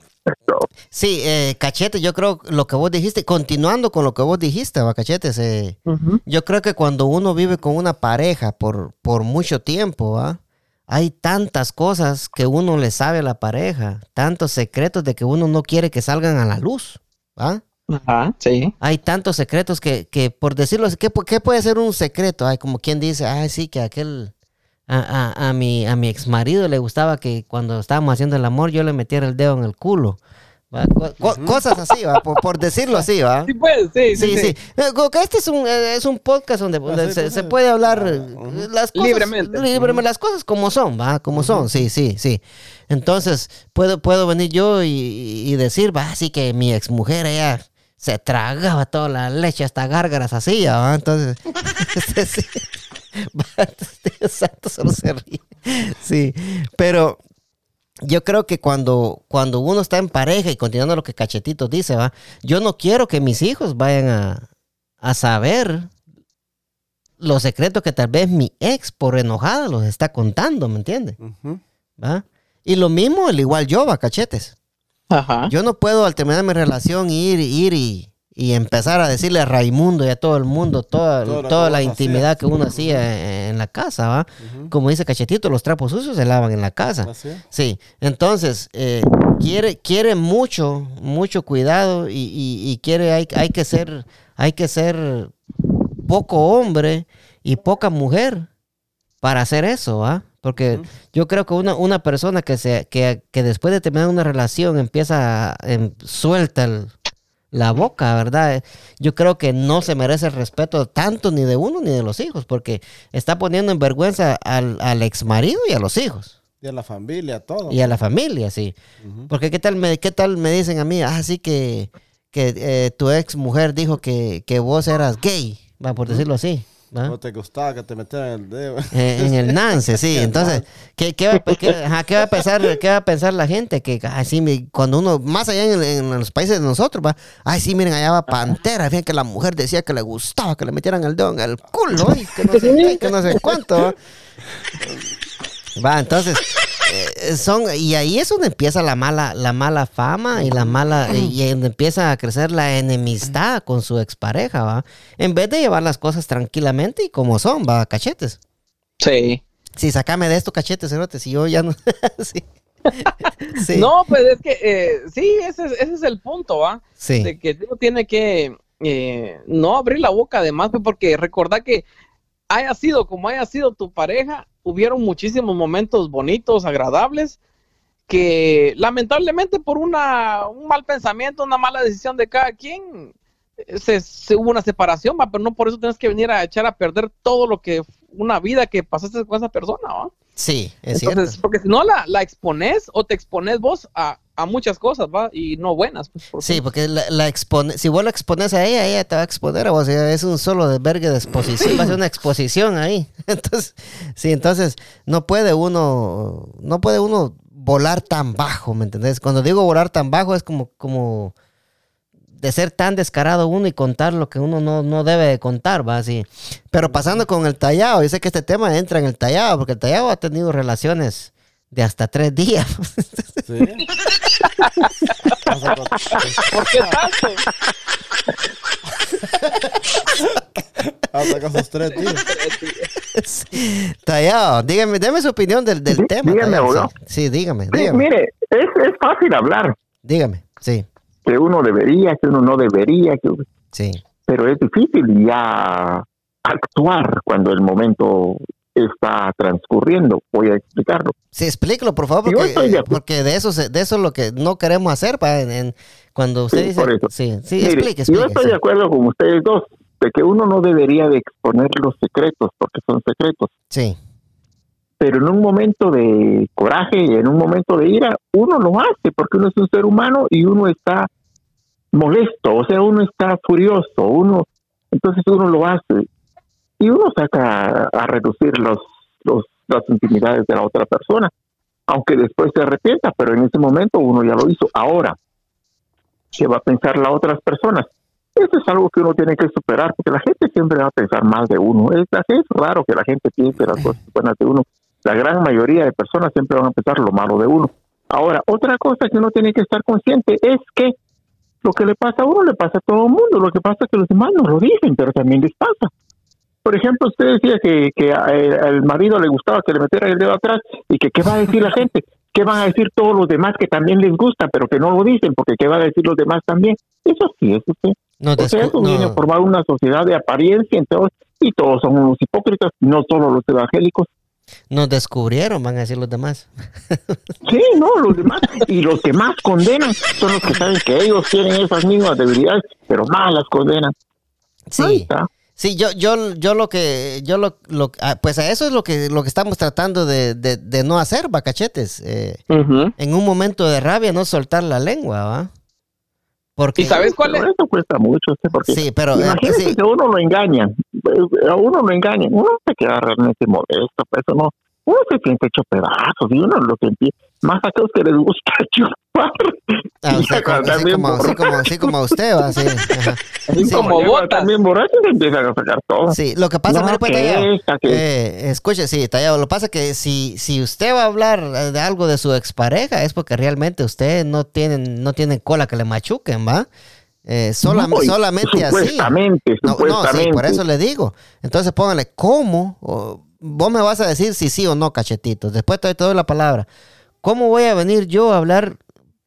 Sí, eh, Cachete, yo creo lo que vos dijiste, continuando con lo que vos dijiste, va, Cachetes, eh, yo creo que cuando uno vive con una pareja por, por mucho tiempo, ¿va? Hay tantas cosas que uno le sabe a la pareja, tantos secretos de que uno no quiere que salgan a la luz. ¿va? Ajá, sí. Hay tantos secretos que, que por decirlo así, ¿qué, qué puede ser un secreto? Hay como quien dice, ay, sí, que aquel, a, a, a mi, a mi ex marido le gustaba que cuando estábamos haciendo el amor yo le metiera el dedo en el culo. Cosas así, ¿va? Por, por decirlo así, ¿va? Sí, pues, sí, sí, Sí, sí. Como que Este es un, eh, es un podcast donde, donde sí, se, se sí. puede hablar las cosas, Libremente. libreme- las cosas como son, ¿va? Como son, sí, sí, sí. Entonces, puedo, puedo venir yo y, y decir, va, así que mi exmujer, ella se tragaba toda la leche, hasta gárgaras así, ¿va? Entonces, este, sí. Santo, solo se ríe. Sí, pero yo creo que cuando, cuando uno está en pareja y continuando lo que Cachetito dice, va, yo no quiero que mis hijos vayan a, a saber los secretos que tal vez mi ex por enojada los está contando, ¿me entiendes? ¿Va? Y lo mismo, el igual yo, va, cachetes. Ajá. Yo no puedo al terminar mi relación ir, ir y, y empezar a decirle a Raimundo y a todo el mundo toda, toda la intimidad que uno hacía en la casa, ¿va? Como dice Cachetito, los trapos sucios se lavan en la casa. Sí, entonces eh, quiere, quiere mucho, mucho cuidado y, y- y quiere, hay, hay que ser, hay que ser poco hombre y poca mujer para hacer eso, ¿ah? Porque yo creo que una, una persona que, se, que, que después de terminar una relación empieza a, em, suelta el- la boca, ¿verdad? Yo creo que no se merece el respeto tanto ni de uno ni de los hijos, porque está poniendo en vergüenza al, al ex marido y a los hijos. Y a la familia, todo. Y a la familia, sí. Porque qué tal me, qué tal me dicen a mí, ah, sí que, que eh, tu ex mujer dijo que, que vos eras gay, va por decirlo así. No te gustaba que te metieran el dedo. Eh, en el Nance, sí. Entonces, ¿qué, qué, va, qué- ajá, qué va a pensar, qué va a pensar la gente? Que, ay, sí, mi- cuando uno, más allá en, en los países de nosotros, va, ay, sí, miren, allá va Pantera, fíjense que la mujer decía que le gustaba que le metieran el dedo en el culo, y que no sé que no sé cuánto. Va, Va, entonces, son, y ahí es donde empieza la mala, la mala fama y la mala, y donde empieza a crecer la enemistad con su expareja, va. En vez de llevar las cosas tranquilamente y como son, va, cachetes. Sí. Sí, sacame de esto, cachetes, cerote, si yo ya no. sí. sí. No, pues es que eh, sí, ese es, ese es el punto, ¿va? Sí. De que uno tiene que eh, no abrir la boca además, pues, porque recordar que haya sido como haya sido tu pareja, hubieron muchísimos momentos bonitos, agradables, que lamentablemente por una, un mal pensamiento, una mala decisión de cada quien, eh, se, se hubo una separación, ¿va? pero no por eso tienes que venir a echar a perder todo lo que, una vida que pasaste con esa persona, ¿va? Sí, es Entonces, cierto. porque si no la, la expones o te expones vos a, a muchas cosas, ¿va? Y no buenas. Pues, porque- Sí, porque la, expone, si vos la expones a ella, ella te va a exponer a vos. Es un solo desvergue de exposición, va a ser una exposición ahí. Entonces, sí, entonces no puede uno, no puede uno volar tan bajo, ¿me entendés? Cuando digo volar tan bajo es como, como de ser tan descarado uno y contar lo que uno no, no debe de contar, va así. Pero pasando con el tallado, yo sé que este tema entra en el tallado, porque el tallado ha tenido relaciones de hasta tres días. Sí. ¿Por qué tanto? hasta con sus tres. Sí. Tallado, dígame, deme su opinión del, del tema. dígame, Tallado. Sí, sí, dígame, Sí, dígame. mire, es, es fácil hablar, Dígame, sí, que uno debería, que uno no debería, que, sí. pero es difícil ya actuar cuando el momento está transcurriendo. Voy a explicarlo. Sí, explícalo, por favor, Yo porque, de acuerdo. porque de eso se- de eso es lo que no queremos hacer, pa, en, en- cuando usted Sí, dice... por eso. Sí, sí, Mire, explique, yo explique. estoy sí. de acuerdo con ustedes dos, de que uno no debería de exponer los secretos, porque son secretos. Sí, Pero en un momento de coraje y en un momento de ira, uno lo hace, porque uno es un ser humano y uno está molesto, o sea, uno está furioso, uno, entonces uno lo hace y uno saca a reducir los, los, las intimidades de la otra persona, aunque después se arrepienta, pero en ese momento uno ya lo hizo. Ahora, ¿qué va a pensar las otras personas? Eso es algo que uno tiene que superar, porque la gente siempre va a pensar más de uno. Es, es raro que la gente piense las cosas buenas de uno. La gran mayoría de personas siempre van a pensar lo malo de uno. Ahora, otra cosa que uno tiene que estar consciente es que lo que le pasa a uno le pasa a todo el mundo. Lo que pasa es que los demás no lo dicen, pero también les pasa. Por ejemplo, usted decía que, que eh, al marido le gustaba que le metiera el dedo atrás y que qué va a decir la gente, qué van a decir todos los demás que también les gusta, pero que no lo dicen, porque qué van a decir los demás también. Eso sí, eso sí. No, O sea, eso viene a formar una sociedad de apariencia, entonces, y todos son unos hipócritas, no solo los evangélicos. Nos descubrieron, van a decir los demás. Sí, no, los demás, y los que más condenan son los que saben que ellos tienen esas mismas debilidades, pero más las condenan. Ahí Sí. está. Sí, yo, yo, yo lo que, yo lo, lo- ah, pues a eso es lo que, lo que estamos tratando de, de, de no hacer, bacachetes. Eh, en un momento de rabia no soltar la lengua, ¿va? Porque, ¿Y sabes cuál es? Eso cuesta mucho, ¿sí? porque Sí, pero, eh, imagínate sí. que a uno lo engañan, eh, a uno lo engañan, uno se queda realmente molesto, pues eso no, uno se siente hecho pedazos y uno lo que empieza, más a aquellos que les gusta chupar. Ah, ya cuando como- así, como, así, como, así como usted, ¿va? Sí, así sí. como botas. también borrachos empiezan a sacar todo. Sí, lo que pasa, No, mire, pues, que Tallado, esta, que- eh, escuche, sí, Tallado, lo que pasa es que si, si usted va a hablar de algo de su expareja es porque realmente usted no tiene, no tiene cola que le machuquen, ¿va? Eh, solam- No, solamente así. Supuestamente, No, no, supuestamente. sí, por eso le digo. Entonces póngale, ¿cómo? O, vos me vas a decir si sí o no, cachetito. Después te, te doy la palabra. ¿Cómo voy a venir yo a hablar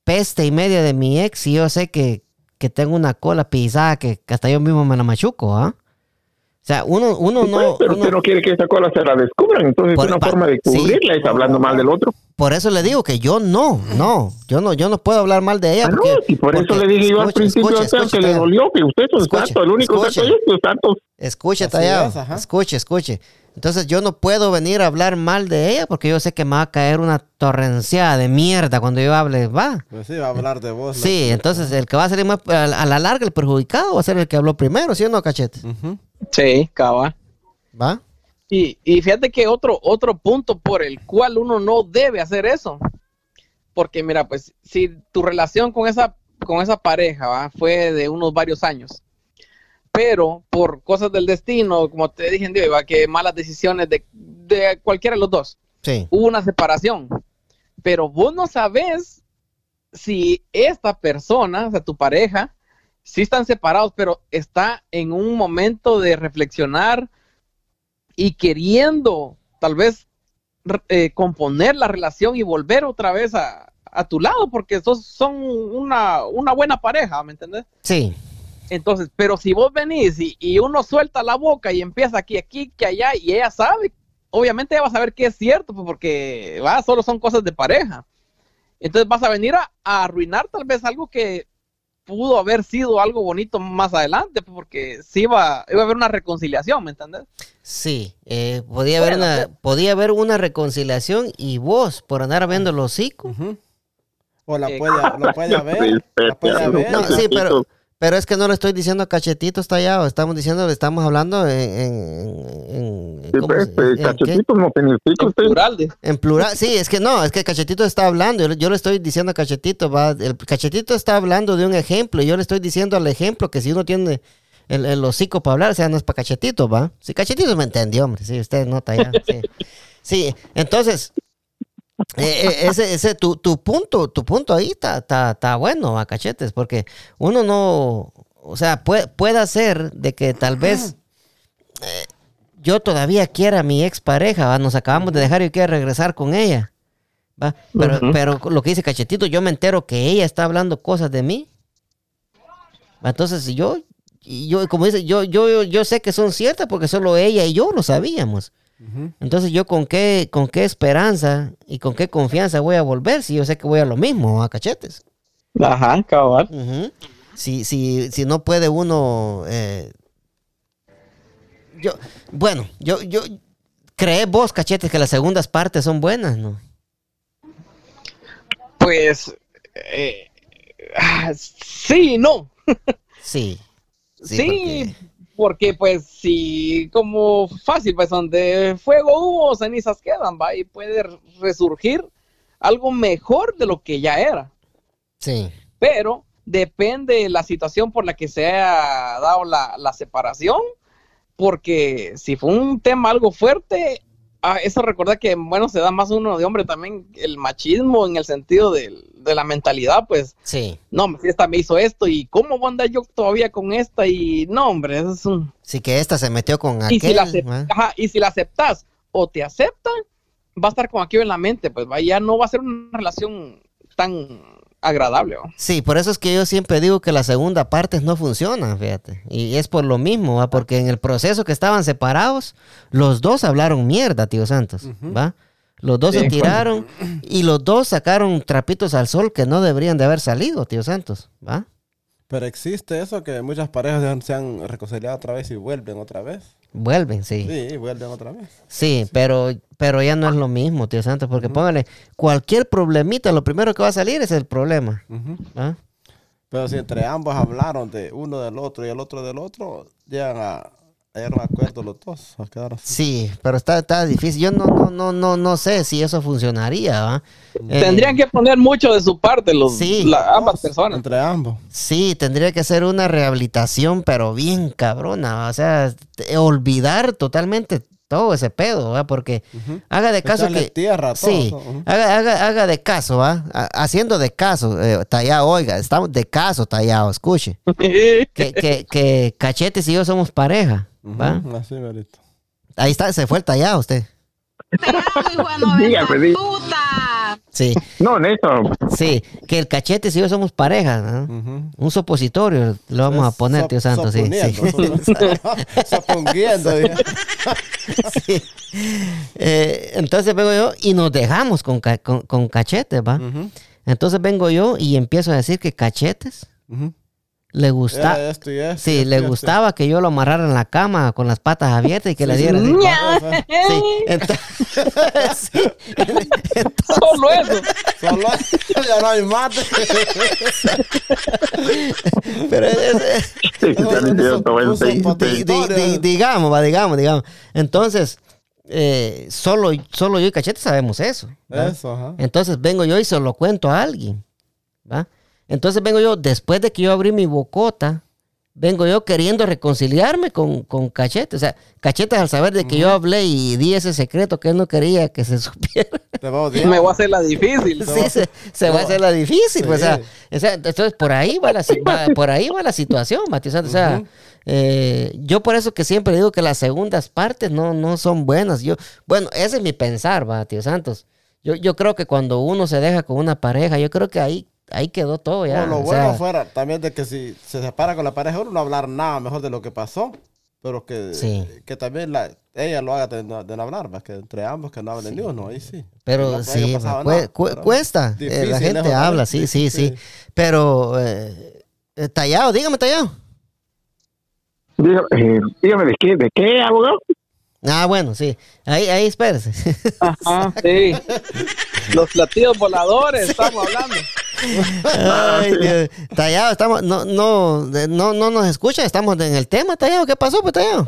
peste y media de mi ex si yo sé que, que tengo una cola pisada que, que hasta yo mismo me la machuco, ah? O sea, uno, uno Sí, pues, no... pero uno- usted no quiere que esa cola se la descubran, entonces Por- una pa- forma de sí. cubrirla es hablando mal del otro. por eso le digo que yo no, no, yo no, yo no puedo hablar mal de ella. Ah, no, porque- y por eso le dije yo al principio escuche, escuche, que le dolió que usted es un santo, el único escuche. santo es los santos. Escuche, Tallado. es, escuche, escuche. Entonces yo no puedo venir a hablar mal de ella porque yo sé que me va a caer una torrenciada de mierda cuando yo hable. Va. Pues sí, va a hablar de vos. Sí, entonces el que va a salir más a, la larga, el perjudicado va a ser el que habló primero, ¿sí o no, cachete? Ujú. Sí, cabal. ¿Va? Y, y fíjate que otro, otro punto por el cual uno no debe hacer eso. Porque mira, pues si tu relación con esa, con esa pareja ¿va? fue de unos varios años, pero por cosas del destino, como te dije, ¿va? que malas decisiones de, de cualquiera de los dos, Sí. hubo una separación. Pero vos no sabes si esta persona, o sea, tu pareja, sí están separados, pero está en un momento de reflexionar y queriendo tal vez eh, componer la relación y volver otra vez a, a tu lado, porque sos, son una, una buena pareja, ¿me entendés? Sí. Entonces, pero si vos venís y, y uno suelta la boca y empieza aquí, aquí, que allá, y ella sabe, obviamente ella va a saber que es cierto, pues, porque va, solo son cosas de pareja. Entonces vas a venir a, a arruinar tal vez algo que pudo haber sido algo bonito más adelante, pues, porque sí iba, iba a haber una reconciliación, ¿me entendés? Sí. eh, podía, haber una, podía haber una reconciliación y vos, por andar viendo los hocico. O la Eh, puede, la puede ver. La puede ver. No, sí, pero, pero es que no le estoy diciendo a cachetito tallado, estamos diciendo, estamos hablando en... en, en- Sí, ¿cómo pues, eh, qué? no En usted. plural de- En plural, sí, es que no, es que Cachetito está hablando, yo, le- yo le estoy diciendo a Cachetito, va, el Cachetito está hablando de un ejemplo, y yo le estoy diciendo al ejemplo que si uno tiene el, el hocico para hablar, o sea, no es para Cachetito, va. Si Cachetito me entendió, hombre, sí, usted nota ya, sí. Sí, entonces, eh, eh, ese, ese, tu, tu punto, tu punto ahí está, está, está bueno, a Cachetes, porque uno no, o sea, puede, puede ser de que tal vez eh, yo todavía quiera a mi expareja, ¿va? nos acabamos de dejar y quiero regresar con ella. ¿va? Pero, pero lo que dice Cachetito, yo me entero que ella está hablando cosas de mí. Entonces yo, yo como dice, yo, yo, yo sé que son ciertas porque solo ella y yo lo sabíamos. Entonces yo con qué, con qué esperanza y con qué confianza voy a volver si yo sé que voy a lo mismo, a cachetes. Ajá, cabal. Si, si, si no puede uno... eh, yo, bueno, yo, yo... ¿Crees vos, cachetes, que las segundas partes son buenas, no? Pues, eh, ah, sí, y no. Sí. Sí, porque... pues sí, como fácil, pues donde fuego hubo, cenizas quedan, va, y puede resurgir algo mejor de lo que ya era. Sí. Pero depende de la situación por la que se haya dado la, la separación, porque si fue un tema algo fuerte, ah, eso recordar que, bueno, se da más uno de hombre también, el machismo en el sentido del- de, la mentalidad, pues, Sí, no, si esta me hizo esto y cómo voy a andar yo todavía con esta y no, hombre, eso es un... sí que esta se metió con Y si, la aquel. ajá, y si la aceptas o te aceptan, va a estar con aquello en la mente, pues va, ya no va a ser una relación tan agradable. Sí, por eso es que yo siempre digo que la segunda parte no funciona, fíjate. Y es por lo mismo, ¿va? Porque en el proceso que estaban separados, los dos hablaron mierda, tío Santos, ¿va? Los dos se tiraron y los dos sacaron trapitos al sol que no deberían de haber salido, tío Santos, ¿va? Pero existe eso que muchas parejas se han- reconciliado otra vez y vuelven otra vez. Vuelven, sí. Sí, vuelven otra vez. Sí, pero, pero ya no es lo mismo, tío Santos, porque póngale, cualquier problemita, lo primero que va a salir es el problema. ¿va? Pero si entre ambos hablaron de uno del otro y el otro del otro, llegan a, acuerdo los dos. A quedar así. Sí, pero está, está difícil. Yo no, no, no, no, no sé si eso funcionaría, ¿va? Eh, Tendrían que poner mucho de su parte los, Sí. la- ambas personas. Entre ambos. Sí, tendría que ser una rehabilitación, pero bien cabrona. O sea, te- olvidar totalmente todo ese pedo, ¿va? Porque haga de caso Echarle que. tierra a todo, sí, haga, haga, haga de caso, ¿va? Ha- Haciendo de caso, eh, tallado, oiga, estamos de caso tallado, escuche. Que, que, que Cachetes y yo somos pareja, Ahí está, se fue el tallado usted. Dígame, dígame. puta. Sí, No, Néstor, sí, que el Cachetes y yo somos pareja, ¿no? Un supositorio lo vamos a poner, tío Santos, sí. sí. Eh, entonces vengo yo y nos dejamos con, ca- con, con cachetes, ¿va? Entonces vengo yo y empiezo a decir que cachetes. Le gusta, Era esto y esto, sí, le gustaba que yo lo amarrara en la cama con las patas abiertas y que le Sí, sí, diera sí. Sí, ento- sí. Solo eso. Solo ya no hay mate. Pero es- digamos, va, digamos, digamos. Entonces, eh, solo, solo yo y Cachete sabemos eso. ¿va? Eso, ajá. Entonces vengo yo y se lo cuento a alguien. ¿va? Entonces vengo yo, después de que yo abrí mi bocota, vengo yo queriendo reconciliarme con, con Cachete. O sea, Cachete al saber de que yo hablé y di ese secreto que él no quería que se supiera, Te va a odiar. Me voy a hacer la difícil. sí, se, se va a hacer la difícil. pues, o, sea, Sí. o sea, entonces por ahí va la, va- por ahí va la situación, Mati. O sea, o sea, eh, yo por eso que siempre digo que las segundas partes no, no son buenas. Yo, bueno, ese es mi pensar, va, tío Santos. Yo, yo creo que cuando uno se deja con una pareja, yo creo que ahí, ahí quedó todo ya. No, lo o bueno sea, fuera también de que si se separa con la pareja, uno no hablar nada mejor de lo que pasó, pero que, Sí. que también la, ella lo haga de, no- de no hablar, ¿va? que entre ambos que no hablen ni uno, ahí sí. Pero No, sí, nada, cu- pero cuesta. eh, difícil, la gente habla, sí, sí, sí. Sí. Pero, eh, eh, tallado, dígame tallado. Diga- eh, dígame, ¿de qué, ¿de qué, abogado? Ah, bueno, sí. Ahí, ahí, espérese. Ajá, sí. Los platillos voladores, estamos hablando. Ay, Dios. Tallado, estamos, no, no, no, no nos escucha, estamos en el tema, Tallado. ¿Qué pasó, pues, Tallado?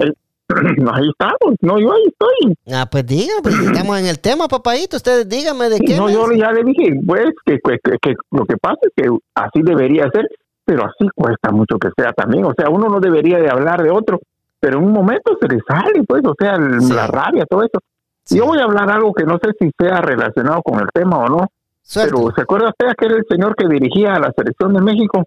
ahí estamos, no, yo ahí estoy. Ah, pues dígame, pues, estamos en el tema, papadito. Ustedes díganme de qué. No, yo ya le dije, pues, que, que- que- que lo que pasa es que así debería ser, pero así cuesta mucho que sea también. O sea, uno no debería de hablar de otro, pero en un momento se le sale, pues, o sea, el- Sí. la rabia, todo eso. Sí. Yo voy a hablar algo que no sé si sea relacionado con el tema o no, Pero ¿se acuerda usted aquel el señor que dirigía a la selección de México?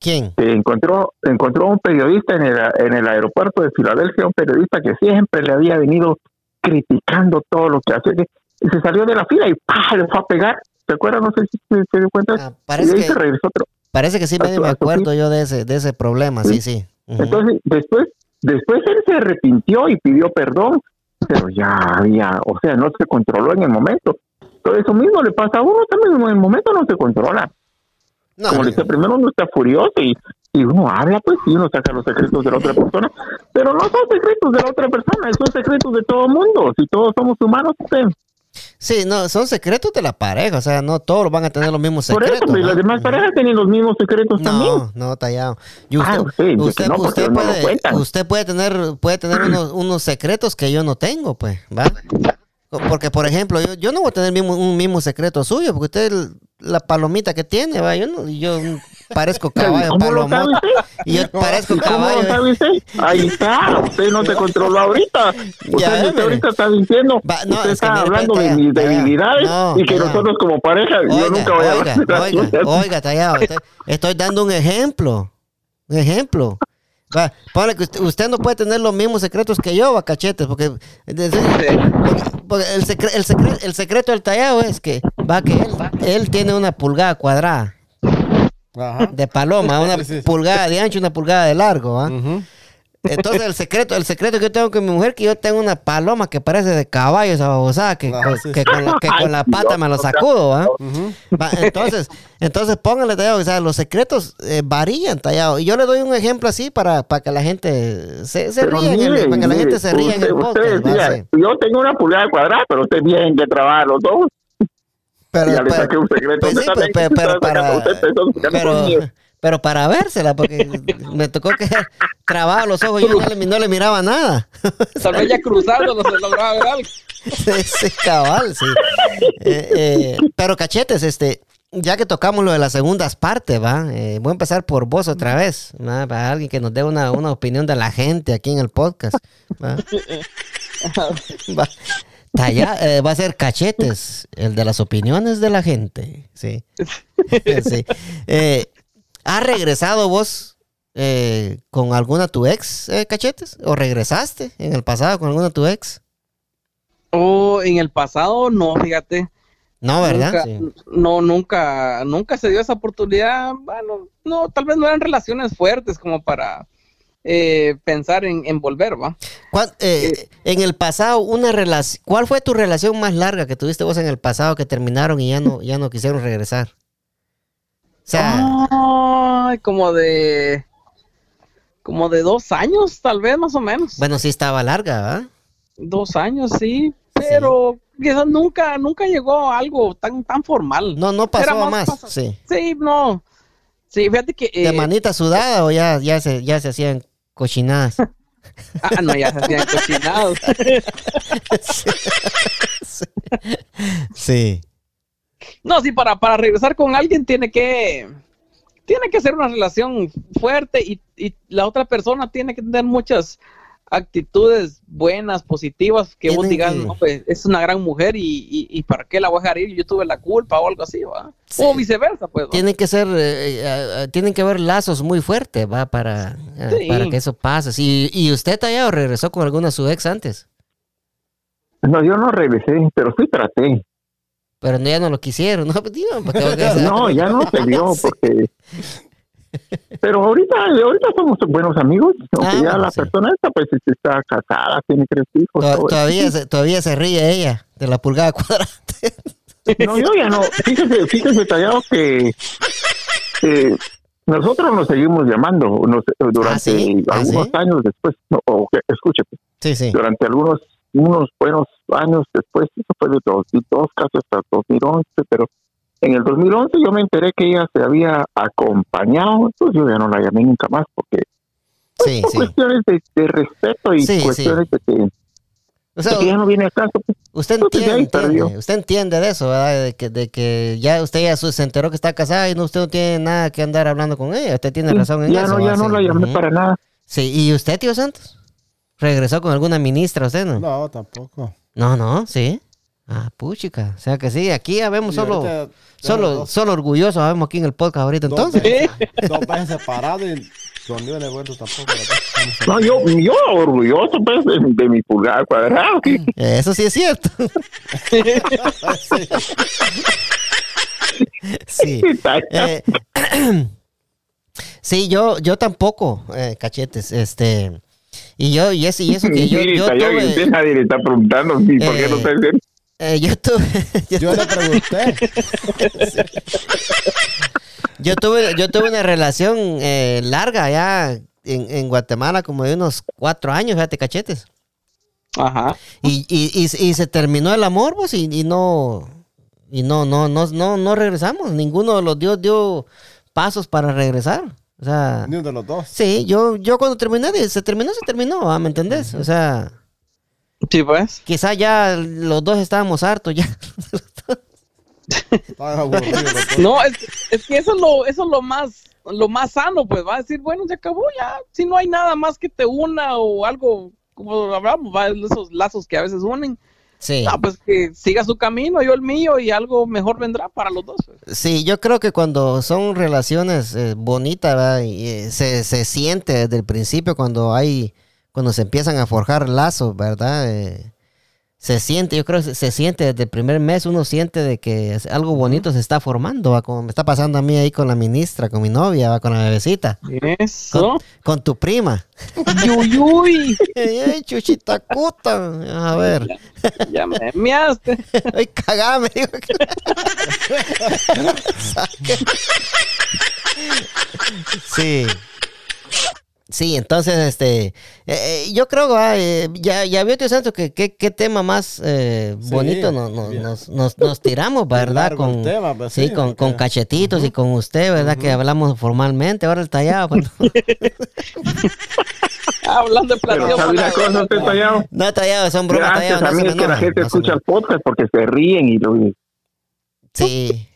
¿Quién? que encontró encontró un periodista en el, en el aeropuerto de Filadelfia, un periodista que siempre le había venido criticando todo lo que hacía, que- y se salió de la fila y ¡pah! le fue a pegar. ¿Se acuerda? No sé si se, dio cuenta. Ah, parece que- regresó otro. Parece que sí, medio me acuerdo yo de ese, de ese problema, sí, sí. Entonces, después, después él se arrepintió y pidió perdón, pero ya había, o sea, no se controló en el momento. Todo eso mismo le pasa a uno también, en el momento no se controla. No, como le primero uno está furioso y, y uno habla, pues, y uno saca los secretos de la otra persona, pero no son secretos de la otra persona, son secretos de todo mundo, si todos somos humanos, pues, sí, no, son secretos de la pareja, o sea, no todos van a tener los mismos por eso, secretos. pues, ¿no? las demás parejas tienen los mismos secretos también. No, no, tallado. Y usted, Ah, sí, usted, no, usted no puede, usted puede tener, puede tener unos, unos secretos que yo no tengo, pues, ¿va? Porque, por ejemplo, yo, yo no voy a tener mismo, un mismo secreto suyo, porque usted, la palomita que tiene, ¿va? Yo no, yo, parezco caballo, ¿Cómo lo sabe palomón. usted? Y yo parezco ¿Y ¿Cómo lo caballo. sabe usted? Ahí está, usted no se controló ahorita. Usted, Ya, usted ahorita está diciendo, Va, no, usted es está hablando de mis debilidades No, y que calla. nosotros como pareja, yo Oiga, nunca voy a oiga, hablar oiga, suyas. oiga, tallado. Estoy, estoy dando un ejemplo. Un ejemplo. Va, ponle que usted, usted no puede tener los mismos secretos que yo, va, cachetes, porque, porque- porque el, secre- el, secre- el secreto del tallado es que va que él, él tiene una pulgada cuadrada Ajá. de paloma, una pulgada de ancho, una pulgada de largo, ¿va? Ujú. Entonces el secreto, el secreto que yo tengo con mi mujer que yo tengo una paloma que parece de caballo esa babosada que, Ah, con- sí, que sí. con la, que con la pata me lo sacudo. Va, entonces, entonces póngale tallado, o sea, los secretos eh, varían tallado. Y yo le doy un ejemplo así para, para que la gente se, se ría, en el- mire, para que la mire, gente se ría en el podcast. Yo tengo una pulgada cuadrada, pero usted bien que trabaja los dos. Pero, ya le pero- saqué un secreto. pues sí, también pero, para, pero. Pero para vérsela, porque me tocó que trababa los ojos y yo no le, no le miraba nada. Tal vez ya cruzando no se lograba ver algo. Sí, cabal, sí. Eh, eh, pero cachetes, este, ya que tocamos lo de las segundas partes, va, Eh, voy a empezar por vos otra vez, ¿va? para alguien que nos dé una, una opinión de la gente aquí en el podcast. Va, Va. Talla- eh, va a ser cachetes, el de las opiniones de la gente, sí. Sí. Eh, ¿Has regresado vos eh, con alguna tu ex, eh, cachetes? ¿O regresaste en el pasado con alguna tu ex? Oh, en el pasado no, fíjate. No, ¿verdad? Nunca, Sí. No, nunca, nunca se dio esa oportunidad. Bueno, no, tal vez no eran relaciones fuertes como para eh, pensar en, en volver, ¿va? ¿Cuál- eh, en el pasado, una relación, ¿cuál fue tu relación más larga que tuviste vos en el pasado que terminaron y ya no, ya no quisieron regresar? Sea, como de, como de dos años, tal vez más o menos. bueno, sí estaba larga, ¿verdad? Dos años, sí, pero quizás nunca, nunca llegó a algo tan, tan formal. No, no pasó Era más, pasa- sí. Sí, no. Sí, fíjate que. ¿De eh, manita sudada o ya, ya, se, ya se hacían cochinadas? ah, no, ya se hacían cochinados. Sí. No, sí, para, para regresar con alguien tiene que tiene que ser una relación fuerte y, y la otra persona tiene que tener muchas actitudes buenas, positivas, que vos digas, que- no, pues, es una gran mujer y, y, y ¿para qué la voy a dejar ir? Yo tuve la culpa o algo así, ¿va? O viceversa, pues. ¿va? Tienen que ser, eh, eh, eh, tienen que haber lazos muy fuertes, ¿va? Para, eh, Sí. para que eso pase. ¿Y usted tallado regresó con alguna de su ex antes? No, yo no regresé, pero sí traté. Pero no, ya no lo quisieron, ¿no? Pues. No, ya no se dio porque... Pero ahorita, ahorita somos buenos amigos, aunque Ah, ya bueno, la sí. persona esta pues está casada, tiene tres hijos. Todavía, se, todavía se ríe ella de la pulgada cuadrada. eso. No, yo ya no. Fíjese, fíjese, Tallado, que eh, nosotros nos seguimos llamando nos- durante ¿Ah, sí? ¿Ah, algunos sí? años después. No, o escuche, Sí, sí. durante algunos unos buenos años después, eso fue de 2002, casi hasta 2011, pero en el 2011 yo me enteré que ella se había acompañado, entonces yo ya no la llamé nunca más porque Sí, por sí. cuestiones de, de respeto y Sí, sí. cuestiones de que, O sea, de que ya no viene a caso. pues. usted entiende, entiende, usted entiende de eso, ¿verdad? De que, de que ya usted ya se enteró que está casada y no, usted no tiene nada que andar hablando con ella. Usted tiene Sí, razón en ya eso. no, ya no Sí. la llamé Ujú. para nada. Sí, ¿y usted, tío Santos? ¿Regresó con alguna ministra usted, no? No, tampoco. No, no, sí. Ah, puchica. O sea que sí, aquí ya vemos solo, solo, dos- solo orgullosos, vemos aquí en el podcast ahorita dos entonces. veces- Dos veces separado y conmigo no he vuelto tampoco. No, yo, yo orgulloso pues de, de mi pulgada cuadrada. ¿sí? Eso sí es cierto. sí. Eh, sí, yo, yo tampoco, eh, cachetes, este, y yo, y eso, y eso que yo, yo tuve, nadie le está preguntando sí, por qué no Eh, está diciendo. eh, yo tuve, yo, Yo le pregunté. yo tuve, yo tuve una relación eh, larga ya en, en Guatemala, como de unos cuatro años, fíjate, cachetes, Ajá. y, y, y, y se terminó el amor, pues, y, y no, y no, no, no, no, no regresamos, ninguno de los dios dio pasos para regresar, o sea... Ni uno de los dos. Sí, yo, yo cuando terminé, de- se terminó, se terminó, ah, ¿me entendés? O sea, Sí, pues. quizá ya los dos estábamos hartos ya. No, es, es que eso es lo, eso es lo más lo más sano, pues va a decir, bueno, se acabó ya, si no hay nada más que te una o algo, como hablamos, va, esos lazos que a veces unen, Sí. ah, pues que siga su camino, yo el mío y algo mejor vendrá para los dos. pues. Sí, yo creo que cuando son relaciones eh, bonitas, ¿verdad? Y, eh, se, se siente desde el principio cuando hay, cuando se empiezan a forjar lazos, ¿verdad? Eh, se siente, yo creo que se, siente desde el primer mes, uno siente de que algo bonito se está formando, ¿va? como me está pasando a mí ahí con la ministra, con mi novia, ¿va? con la bebecita, Eso. con, con tu prima. Uy, uy, ¡Ey, chuchita cuta! A ver, ya me measte. ¡ay, cagame! digo que-. Sí. Sí, entonces, este, eh, eh, yo creo, ah, eh, ya, ya vio, tío Santos, que qué tema más eh, Sí, bonito nos, nos, bien. nos, nos- nos tiramos, ¿verdad? Con, tema, pues, sí, sí, con, con cachetitos y con usted, ¿verdad? Que hablamos formalmente, ahora el tallado. pues, Hablando de Pero plateo. ¿sabe una para- cosa, usted tallado? no, tallado, son bromas, Gracias tallado. a no es que la gente no escucha el podcast porque se ríen y lo, usted Sí. Sí,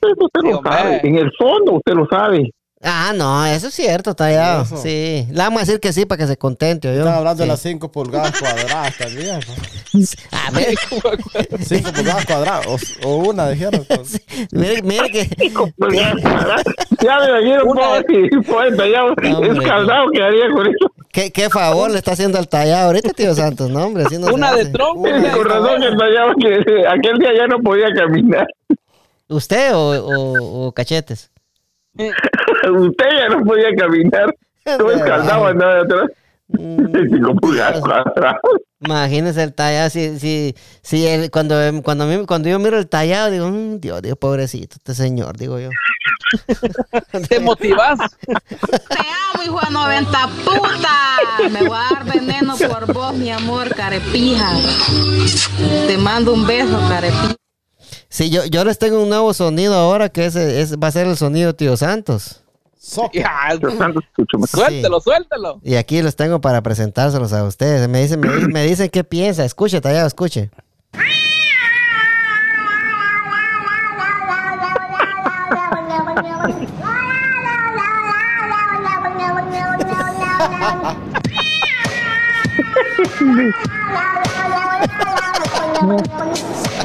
lo hombre. sabe. En el fondo usted lo sabe. Ah, no, eso es cierto, tallado. Eso. Sí. Le vamos a decir que sí para que se contente, yo. Están hablando de las 5 pulgadas cuadradas también. A ver, 5 pulgadas cuadradas. O, o una, dijeron. mire, mire que. Pues ya, ya me imagino pobre tallado, Hombre. escaldado quedaría con eso. ¿Qué, qué favor le está haciendo al tallado ahorita, tío Santos? No, hombre, así no se Una de. Una. Con razón que tallado que aquel día ya no podía caminar. ¿Usted o, o- o cachetes? Usted ya no podía caminar. Todo escaldado andaba atrás. Mm, Cinco pulgadas cuadradas. Imagínese el tallado, si, si, si el- cuando, cuando, a mí- cuando yo miro el tallado, digo, "Mm, Dios, Dios, pobrecito, este señor, digo yo. Te motivas. Te amo, hijo de 90 puta. Me voy a dar veneno por vos, mi amor, carepija. Te mando un beso, carepija. Sí, yo, yo les tengo un nuevo sonido ahora que ese, ese va a ser el sonido tío Santos. Ya. Suéltelo, suéltelo. Y aquí los tengo para presentárselos a ustedes. Me dicen, me, me dicen qué piensa. Escuche, tallado, escuche.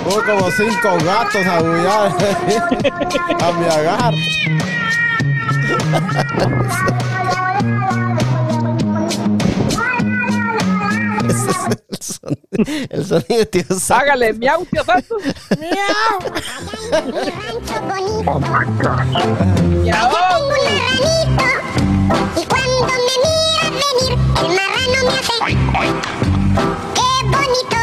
Hubo como 5 gatos a bullar a mi agar. El sonido, el sonido tío Santos. Hágale, miau, tío Santos. Mi rancho bonito. Miau. Tengo un marranito. Y cuando me miras venir, el marrano me hace. Qué bonito.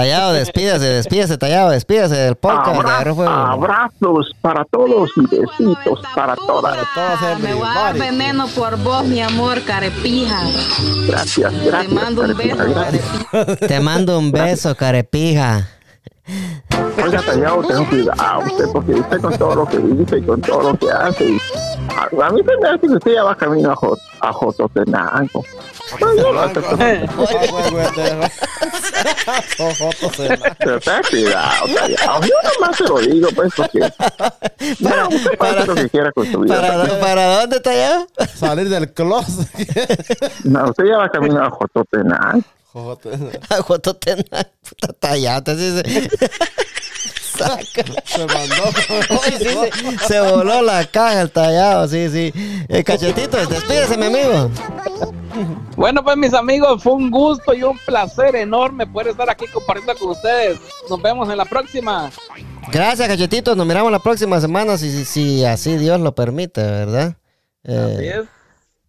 Tallado, despídase, despídase, tallado, despídase del podcast de Abra- Fuego. abrazos para todos y besitos para todas. Para Me voy a dar veneno por vos, mi amor, carepija. Gracias, Te gracias. mando un beso, carepija. Te mando un beso, carepija. Oiga, Tallado, ten cuidado usted, porque usted con todo lo que dice y con todo lo que hace. y- a, a mí se me hace que usted ya va camino a, Jo- a Jototenango. Pero ten cuidado, Tallado. Yo nomás se lo digo, pues, porque Para, usted hacer lo que quiera con su vida. para, ¿Para dónde, tallado? Salir del closet. No, usted ya va camino a Jototenango. Joder, A Jototenango, puta tallado. así se- Saca. Se mandó. Ay, sí, se, se voló la caja el tallado, sí, sí. Eh, cachetitos, despídese, mi amigo. Bueno, pues mis amigos, fue un gusto y un placer enorme poder estar aquí compartiendo con ustedes. Nos vemos en la próxima. Gracias, cachetitos. Nos miramos la próxima semana, si, si, si así Dios lo permite, ¿verdad? Eh, Así es.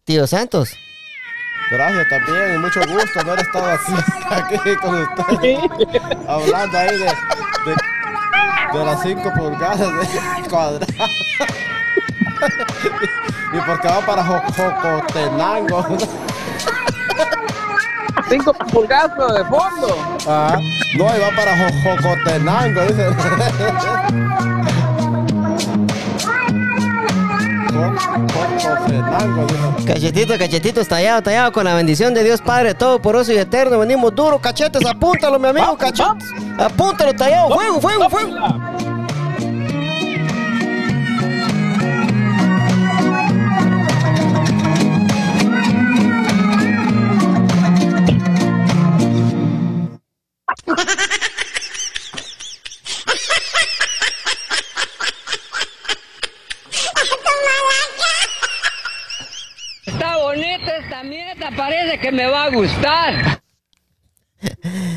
Tío Santos. Gracias también y mucho gusto haber estado aquí con ustedes. Hablando ahí de, de, de las 5 pulgadas de cuadradas. y porque va para Jo- Jocotenango. Cinco pulgadas pero de fondo. Ah, no, y va para Jo- Jocotenango, dice. Cachetito, cachetito, estallado, tallado, con la bendición de Dios Padre Todopoderoso y Eterno. Venimos duro, cachetes, apúntalo, mi amigo, cachetes. Apúntalo, tallado, fuego, fuego, fuego. parece que me va a gustar.